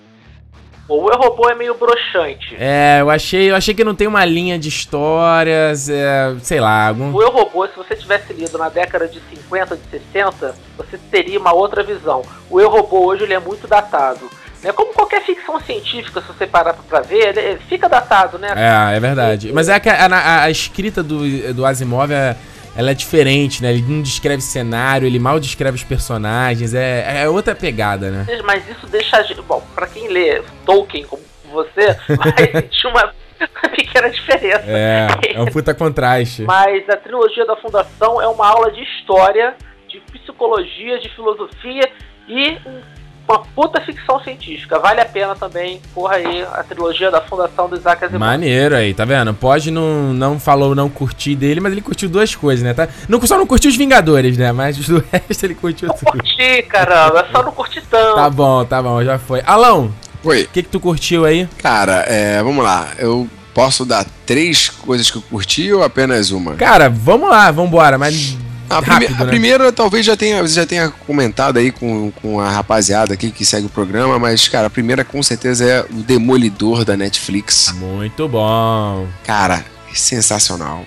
o Eu Robô é meio broxante. É, eu achei, eu achei que não tem uma linha de histórias, é, sei lá. Algum... O Eu Robô, se você tivesse lido na década de 50, de 60, você teria uma outra visão. O Eu Robô hoje ele é muito datado. Né? Como qualquer ficção científica, se você parar pra ver, ele fica datado, né? É, é verdade. Mas é que a, a, a escrita do, do Asimov é ela é diferente, né? Ele não descreve cenário, ele mal descreve os personagens, é, é outra pegada, né? Mas isso deixa. Bom, pra quem lê Tolkien como você, (laughs) vai sentir uma (laughs) pequena diferença. É, é um puta contraste. Mas a trilogia da Fundação é uma aula de história, de psicologia, de filosofia e um uma puta ficção científica. Vale a pena também, porra aí, a trilogia da fundação do Isaac Asimov. Maneiro aí, tá vendo? Pode não, não falou não curtir dele, mas ele curtiu duas coisas, né? Tá? Não, só não curtiu os Vingadores, né? Mas do (laughs) resto ele curtiu não tudo. curti, caramba. Só não curti tanto. Tá bom, tá bom, já foi. Alão. Oi. O que que tu curtiu aí? Cara, é, vamos lá. Eu posso dar três coisas que eu curti ou apenas uma? Cara, vamos lá, vambora, mas a, prime Rápido, a né? primeira talvez já tenha, já tenha comentado aí com, com a rapaziada aqui que segue o programa, mas, cara, a primeira com certeza é o Demolidor da Netflix. Muito bom. Cara, sensacional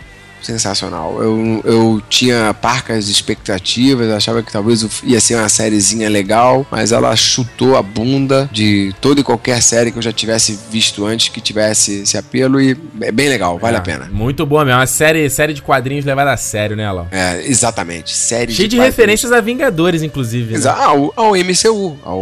sensacional. Eu, eu tinha parcas expectativas, achava que talvez ia ser uma sériezinha legal, mas ela chutou a bunda de toda e qualquer série que eu já tivesse visto antes que tivesse esse apelo e é bem legal, vale é, a pena. Muito boa mesmo, uma série, série de quadrinhos levada a sério, né, Lau? É, exatamente, série Cheio de, de referências a Vingadores, inclusive. Né? Ao, ao MCU, ao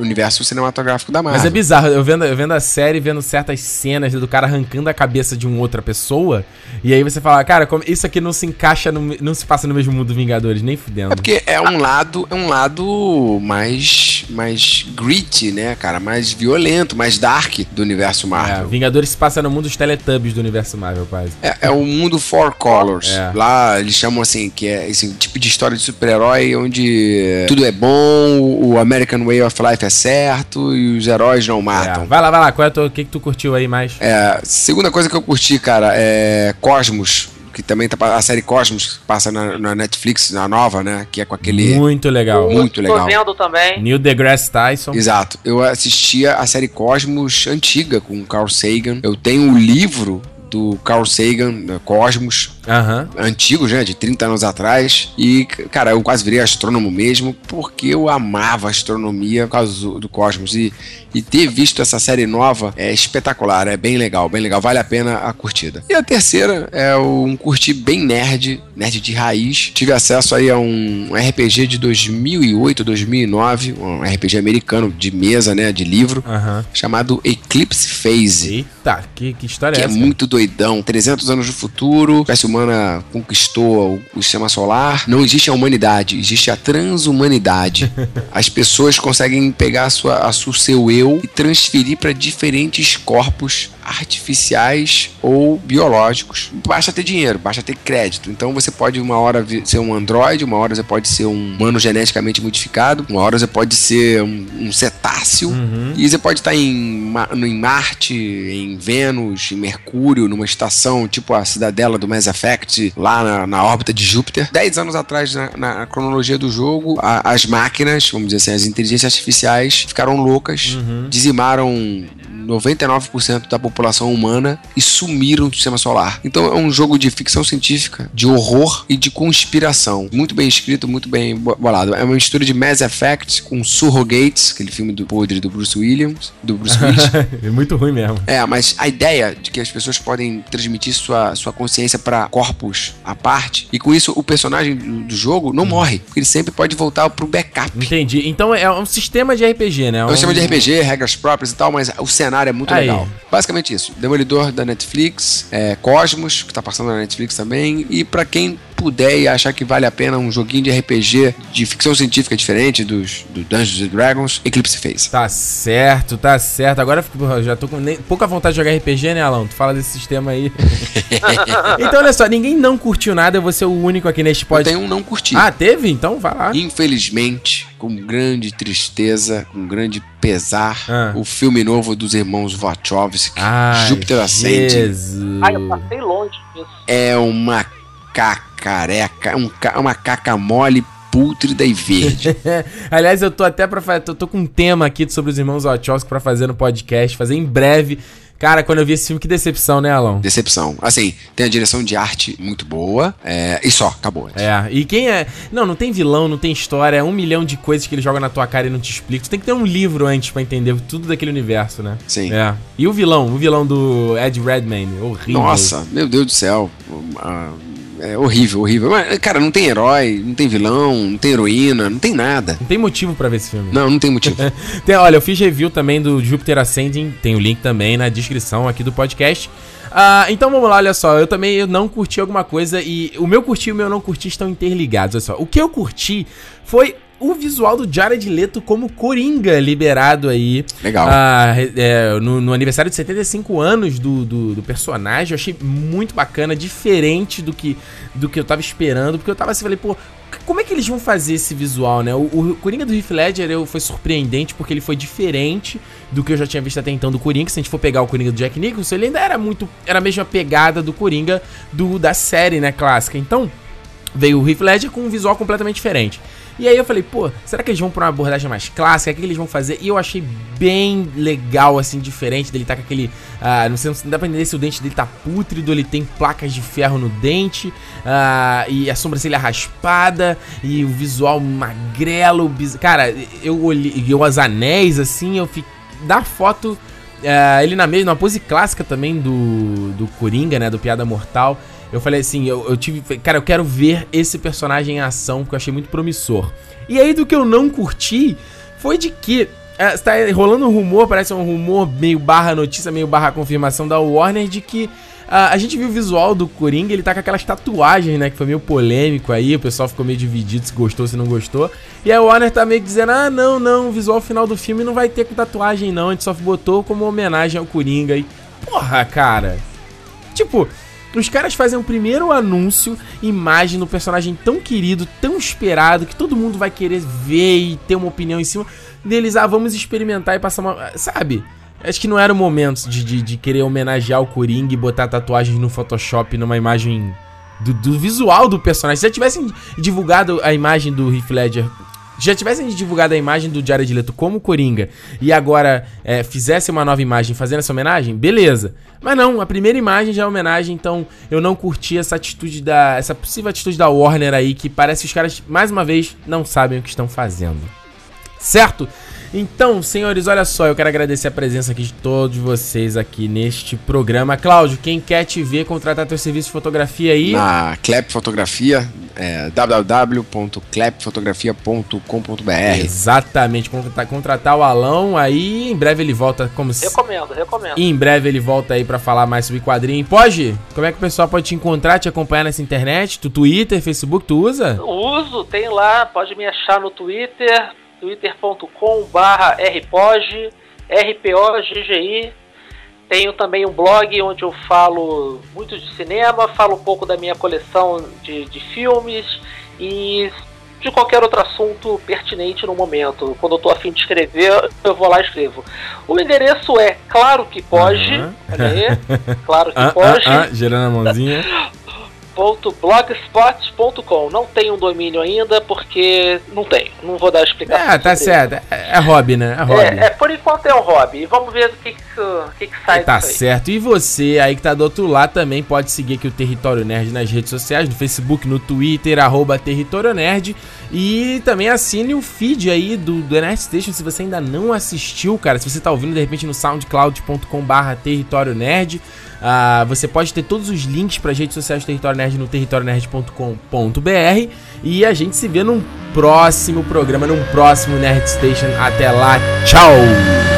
universo cinematográfico da Marvel. Mas é bizarro, eu vendo, eu vendo a série, vendo certas cenas do cara arrancando a cabeça de uma outra pessoa, e aí você fala, cara, isso aqui não se encaixa, no, não se passa no mesmo mundo Vingadores, nem fudendo. É porque é um lado, é um lado mais, mais gritty, né, cara, mais violento, mais dark do universo Marvel. É, Vingadores se passa no mundo dos Teletubbies do universo Marvel, quase. É, é o mundo Four Colors. É. Lá eles chamam assim, que é esse tipo de história de super-herói onde tudo é bom, o American Way of Life é certo e os heróis não matam. É. Vai lá, vai lá, qual é o que, que tu curtiu aí mais? É, segunda coisa que eu curti, cara, é Cosmos que também tá a série Cosmos que passa na, na, Netflix, na nova, né? Que é com aquele. Muito legal. Muito legal. Tô vendo também. Neil deGrasse Tyson. Exato. Eu assistia a série Cosmos antiga com Carl Sagan. Eu tenho o livro do Carl Sagan, Cosmos, uhum. antigo, já, de 30 anos atrás. E, cara, eu quase virei astrônomo mesmo, porque eu amava astronomia por causa do, do Cosmos. E, e ter visto essa série nova é espetacular, é bem legal, bem legal, vale a pena a curtida. E a terceira é um curtir bem nerd, nerd de raiz. Tive acesso aí a um RPG de 2008, 2009, um RPG americano de mesa, né, de livro, uhum. chamado Eclipse Phase. Eita, que, que história que é essa? Que é muito doidão, 300 anos do futuro, espécie humana humana conquistou o, sistema solar, não existe a humanidade, existe a transhumanidade. (laughs) As pessoas conseguem pegar a sua, a sua, seu eu e transferir para diferentes corpos artificiais ou biológicos. Basta ter dinheiro, basta ter crédito. Então você pode uma hora ser um androide, uma hora você pode ser um humano geneticamente modificado, uma hora você pode ser um, um cetáceo uhum. e você pode estar em, em Marte, em Vênus, em Mercúrio, numa estação tipo a cidadela do Mass Effect, lá na, na órbita de Júpiter. Dez anos atrás, na, na cronologia do jogo, a, as máquinas, vamos dizer assim, as inteligências artificiais ficaram loucas, uhum. dizimaram 99% da população humana e sumiram do sistema solar. Então é um jogo de ficção científica, de horror e de conspiração. Muito bem escrito, muito bem bolado. É uma mistura de Mass Effect com Surrogates, aquele filme do podre do Bruce Williams, do Bruce (laughs) Willis. é muito ruim mesmo. É, mas a ideia de que as pessoas podem transmitir sua, sua consciência para corpos à parte e com isso o personagem do, jogo não hum. morre, porque ele sempre pode voltar pro backup. Entendi. Então é um sistema de RPG, né? É um, é um sistema de RPG, regras próprias e tal, mas o cenário cenário é muito Aí. legal. Basicamente isso. Demolidor da Netflix, é, Cosmos, que tá passando na Netflix também. E para quem puder e achar que vale a pena um joguinho de RPG de ficção científica diferente dos do Dungeons Dragons, Eclipse Phase. Tá certo, tá certo. Agora eu já tô com nem, pouca vontade de jogar RPG, né, Alan? Tu fala desse sistema aí. (laughs) então, olha só, ninguém não curtiu nada, eu vou ser o único aqui neste podcast. Tem um não curti. Ah, teve? Então vai lá. Infelizmente, com grande tristeza, com grande pesar, ah. o filme novo dos irmãos Wachowski, Júpiter Ascending. Ai, eu passei longe disso. É uma cacareca, um, uma caca mole pútrida e verde. (laughs) Aliás, eu tô até pra fazer. Tô, tô, com um tema aqui sobre os irmãos Wachowski pra fazer no podcast, fazer em breve. Cara, quando eu vi esse filme, que decepção, né, Alão? Decepção. Assim, tem a direção de arte muito boa, é, e só, acabou. É, e quem é. Não, não tem vilão, não tem história, é um milhão de coisas que ele joga na tua cara e não te explica. Tu tem que ter um livro antes para entender tudo daquele universo, né? Sim. É. E o vilão, o vilão do Ed Redmayne, horrível. Nossa, meu Deus do céu. Uh, é horrível, horrível. Mas, cara, não tem herói, não tem vilão, não tem heroína, não tem nada. Não tem motivo para ver esse filme. Não, não tem motivo. (laughs) tem, olha, eu fiz review também do Jupiter Ascending, tem o link também na descrição aqui do podcast. Uh, então vamos lá, olha só, eu também eu não curti alguma coisa e o meu curti e o meu não curti estão interligados, olha só. O que eu curti foi o visual do Jared Leto como Coringa liberado aí. Legal. Ah, é, no, no, aniversário de 75 anos do, do, do, personagem. Eu achei muito bacana, diferente do que, do que eu tava esperando. Porque eu tava assim, falei, pô, como é que eles vão fazer esse visual, né? O, o Coringa do Heath Ledger eu, foi surpreendente porque ele foi diferente do que eu já tinha visto até então do Coringa. Se a gente for pegar o Coringa do Jack Nicholson, ele ainda era muito... Era a mesma pegada do Coringa do, da série, né, clássica. Então, veio o Heath Ledger com um visual completamente diferente. E aí eu falei, pô, será que eles vão pra uma abordagem mais clássica? O que eles vão fazer? E eu achei bem legal, assim, diferente dele tá com aquele. Uh, não sei, não dá pra entender se o dente dele tá pútrido, ele tem placas de ferro no dente, uh, e a sobrancelha raspada, e o visual magrelo. Biz... Cara, eu olhei. Eu, os anéis, assim, eu fiquei. Da foto. Uh, ele na mesma pose clássica também do, do Coringa, né? Do Piada Mortal. Eu falei assim, eu, eu tive. Cara, eu quero ver esse personagem em ação, porque eu achei muito promissor. E aí, do que eu não curti, foi de que. É, tá rolando um rumor, parece um rumor meio barra notícia, meio barra confirmação da Warner de que Uh, a gente viu o visual do Coringa, ele tá com aquelas tatuagens, né? Que foi meio polêmico aí, o pessoal ficou meio dividido se gostou, se não gostou. E a Warner tá meio que dizendo: ah, não, não, o visual final do filme não vai ter com tatuagem, não. A gente só botou como homenagem ao Coringa. E, porra, cara. Tipo, os caras fazem o primeiro anúncio, imagem do personagem tão querido, tão esperado, que todo mundo vai querer ver e ter uma opinião em cima deles. Ah, vamos experimentar e passar uma. Sabe? Acho que não era o momento de, de, de querer homenagear o Coringa e botar tatuagens no Photoshop numa imagem do, do, visual do personagem. Se já tivessem divulgado a imagem do Heath Ledger já tivessem divulgado a imagem do Jared Leto como Coringa e agora é, fizesse uma nova imagem fazendo essa homenagem, beleza. Mas não, a primeira imagem já é homenagem, então eu não curti essa atitude da. essa possível atitude da Warner aí, que parece que os caras, mais uma vez, não sabem o que estão fazendo. Certo? Então, senhores, olha só, eu quero agradecer a presença aqui de todos vocês aqui neste programa. Cláudio, quem quer te ver contratar teu serviço de fotografia aí? Na Clap Fotografia, é www.clepfotografia.com.br. Exatamente, contratar, contratar o Alão, aí em breve ele volta como se. Recomendo, recomendo. E em breve ele volta aí pra falar mais sobre quadrinho. Pode? Como é que o pessoal pode te encontrar, te acompanhar nessa internet? Tu Twitter, Facebook, tu usa? Uso, tem lá, pode me achar no Twitter, twitter.com barra rpog, rpoggi. Tenho também um blog onde eu falo muito de cinema, falo um pouco da minha coleção de, de filmes e de qualquer outro assunto pertinente no momento. Quando eu tô afim de escrever, eu vou lá e escrevo. O endereço é claro que pode, Aham. olha aí, (laughs) claro que Ah, pode. ah, ah, gerando a mãozinha. (laughs) blogspot.com. Não tenho um domínio ainda porque não tenho. Não vou dar explicação. Ah, tá certo. É, é hobby, né? É hobby. É, é, por enquanto é um hobby. Vamos ver o que, que, que, que sai Tá disso aí. certo. E você aí que tá do outro lado também pode seguir aqui o Território Nerd nas redes sociais, no Facebook, no Twitter, arroba Território Nerd. E também assine o feed aí do, do Nerd Station se você ainda não assistiu, cara. Se você tá ouvindo de repente no soundcloud.com barra Território Nerd. Ah, você pode ter todos os links para as redes sociais do Território Nerd no territorionerd.com.br. E a gente se vê num próximo programa, num próximo Nerd Station. Até lá, tchau!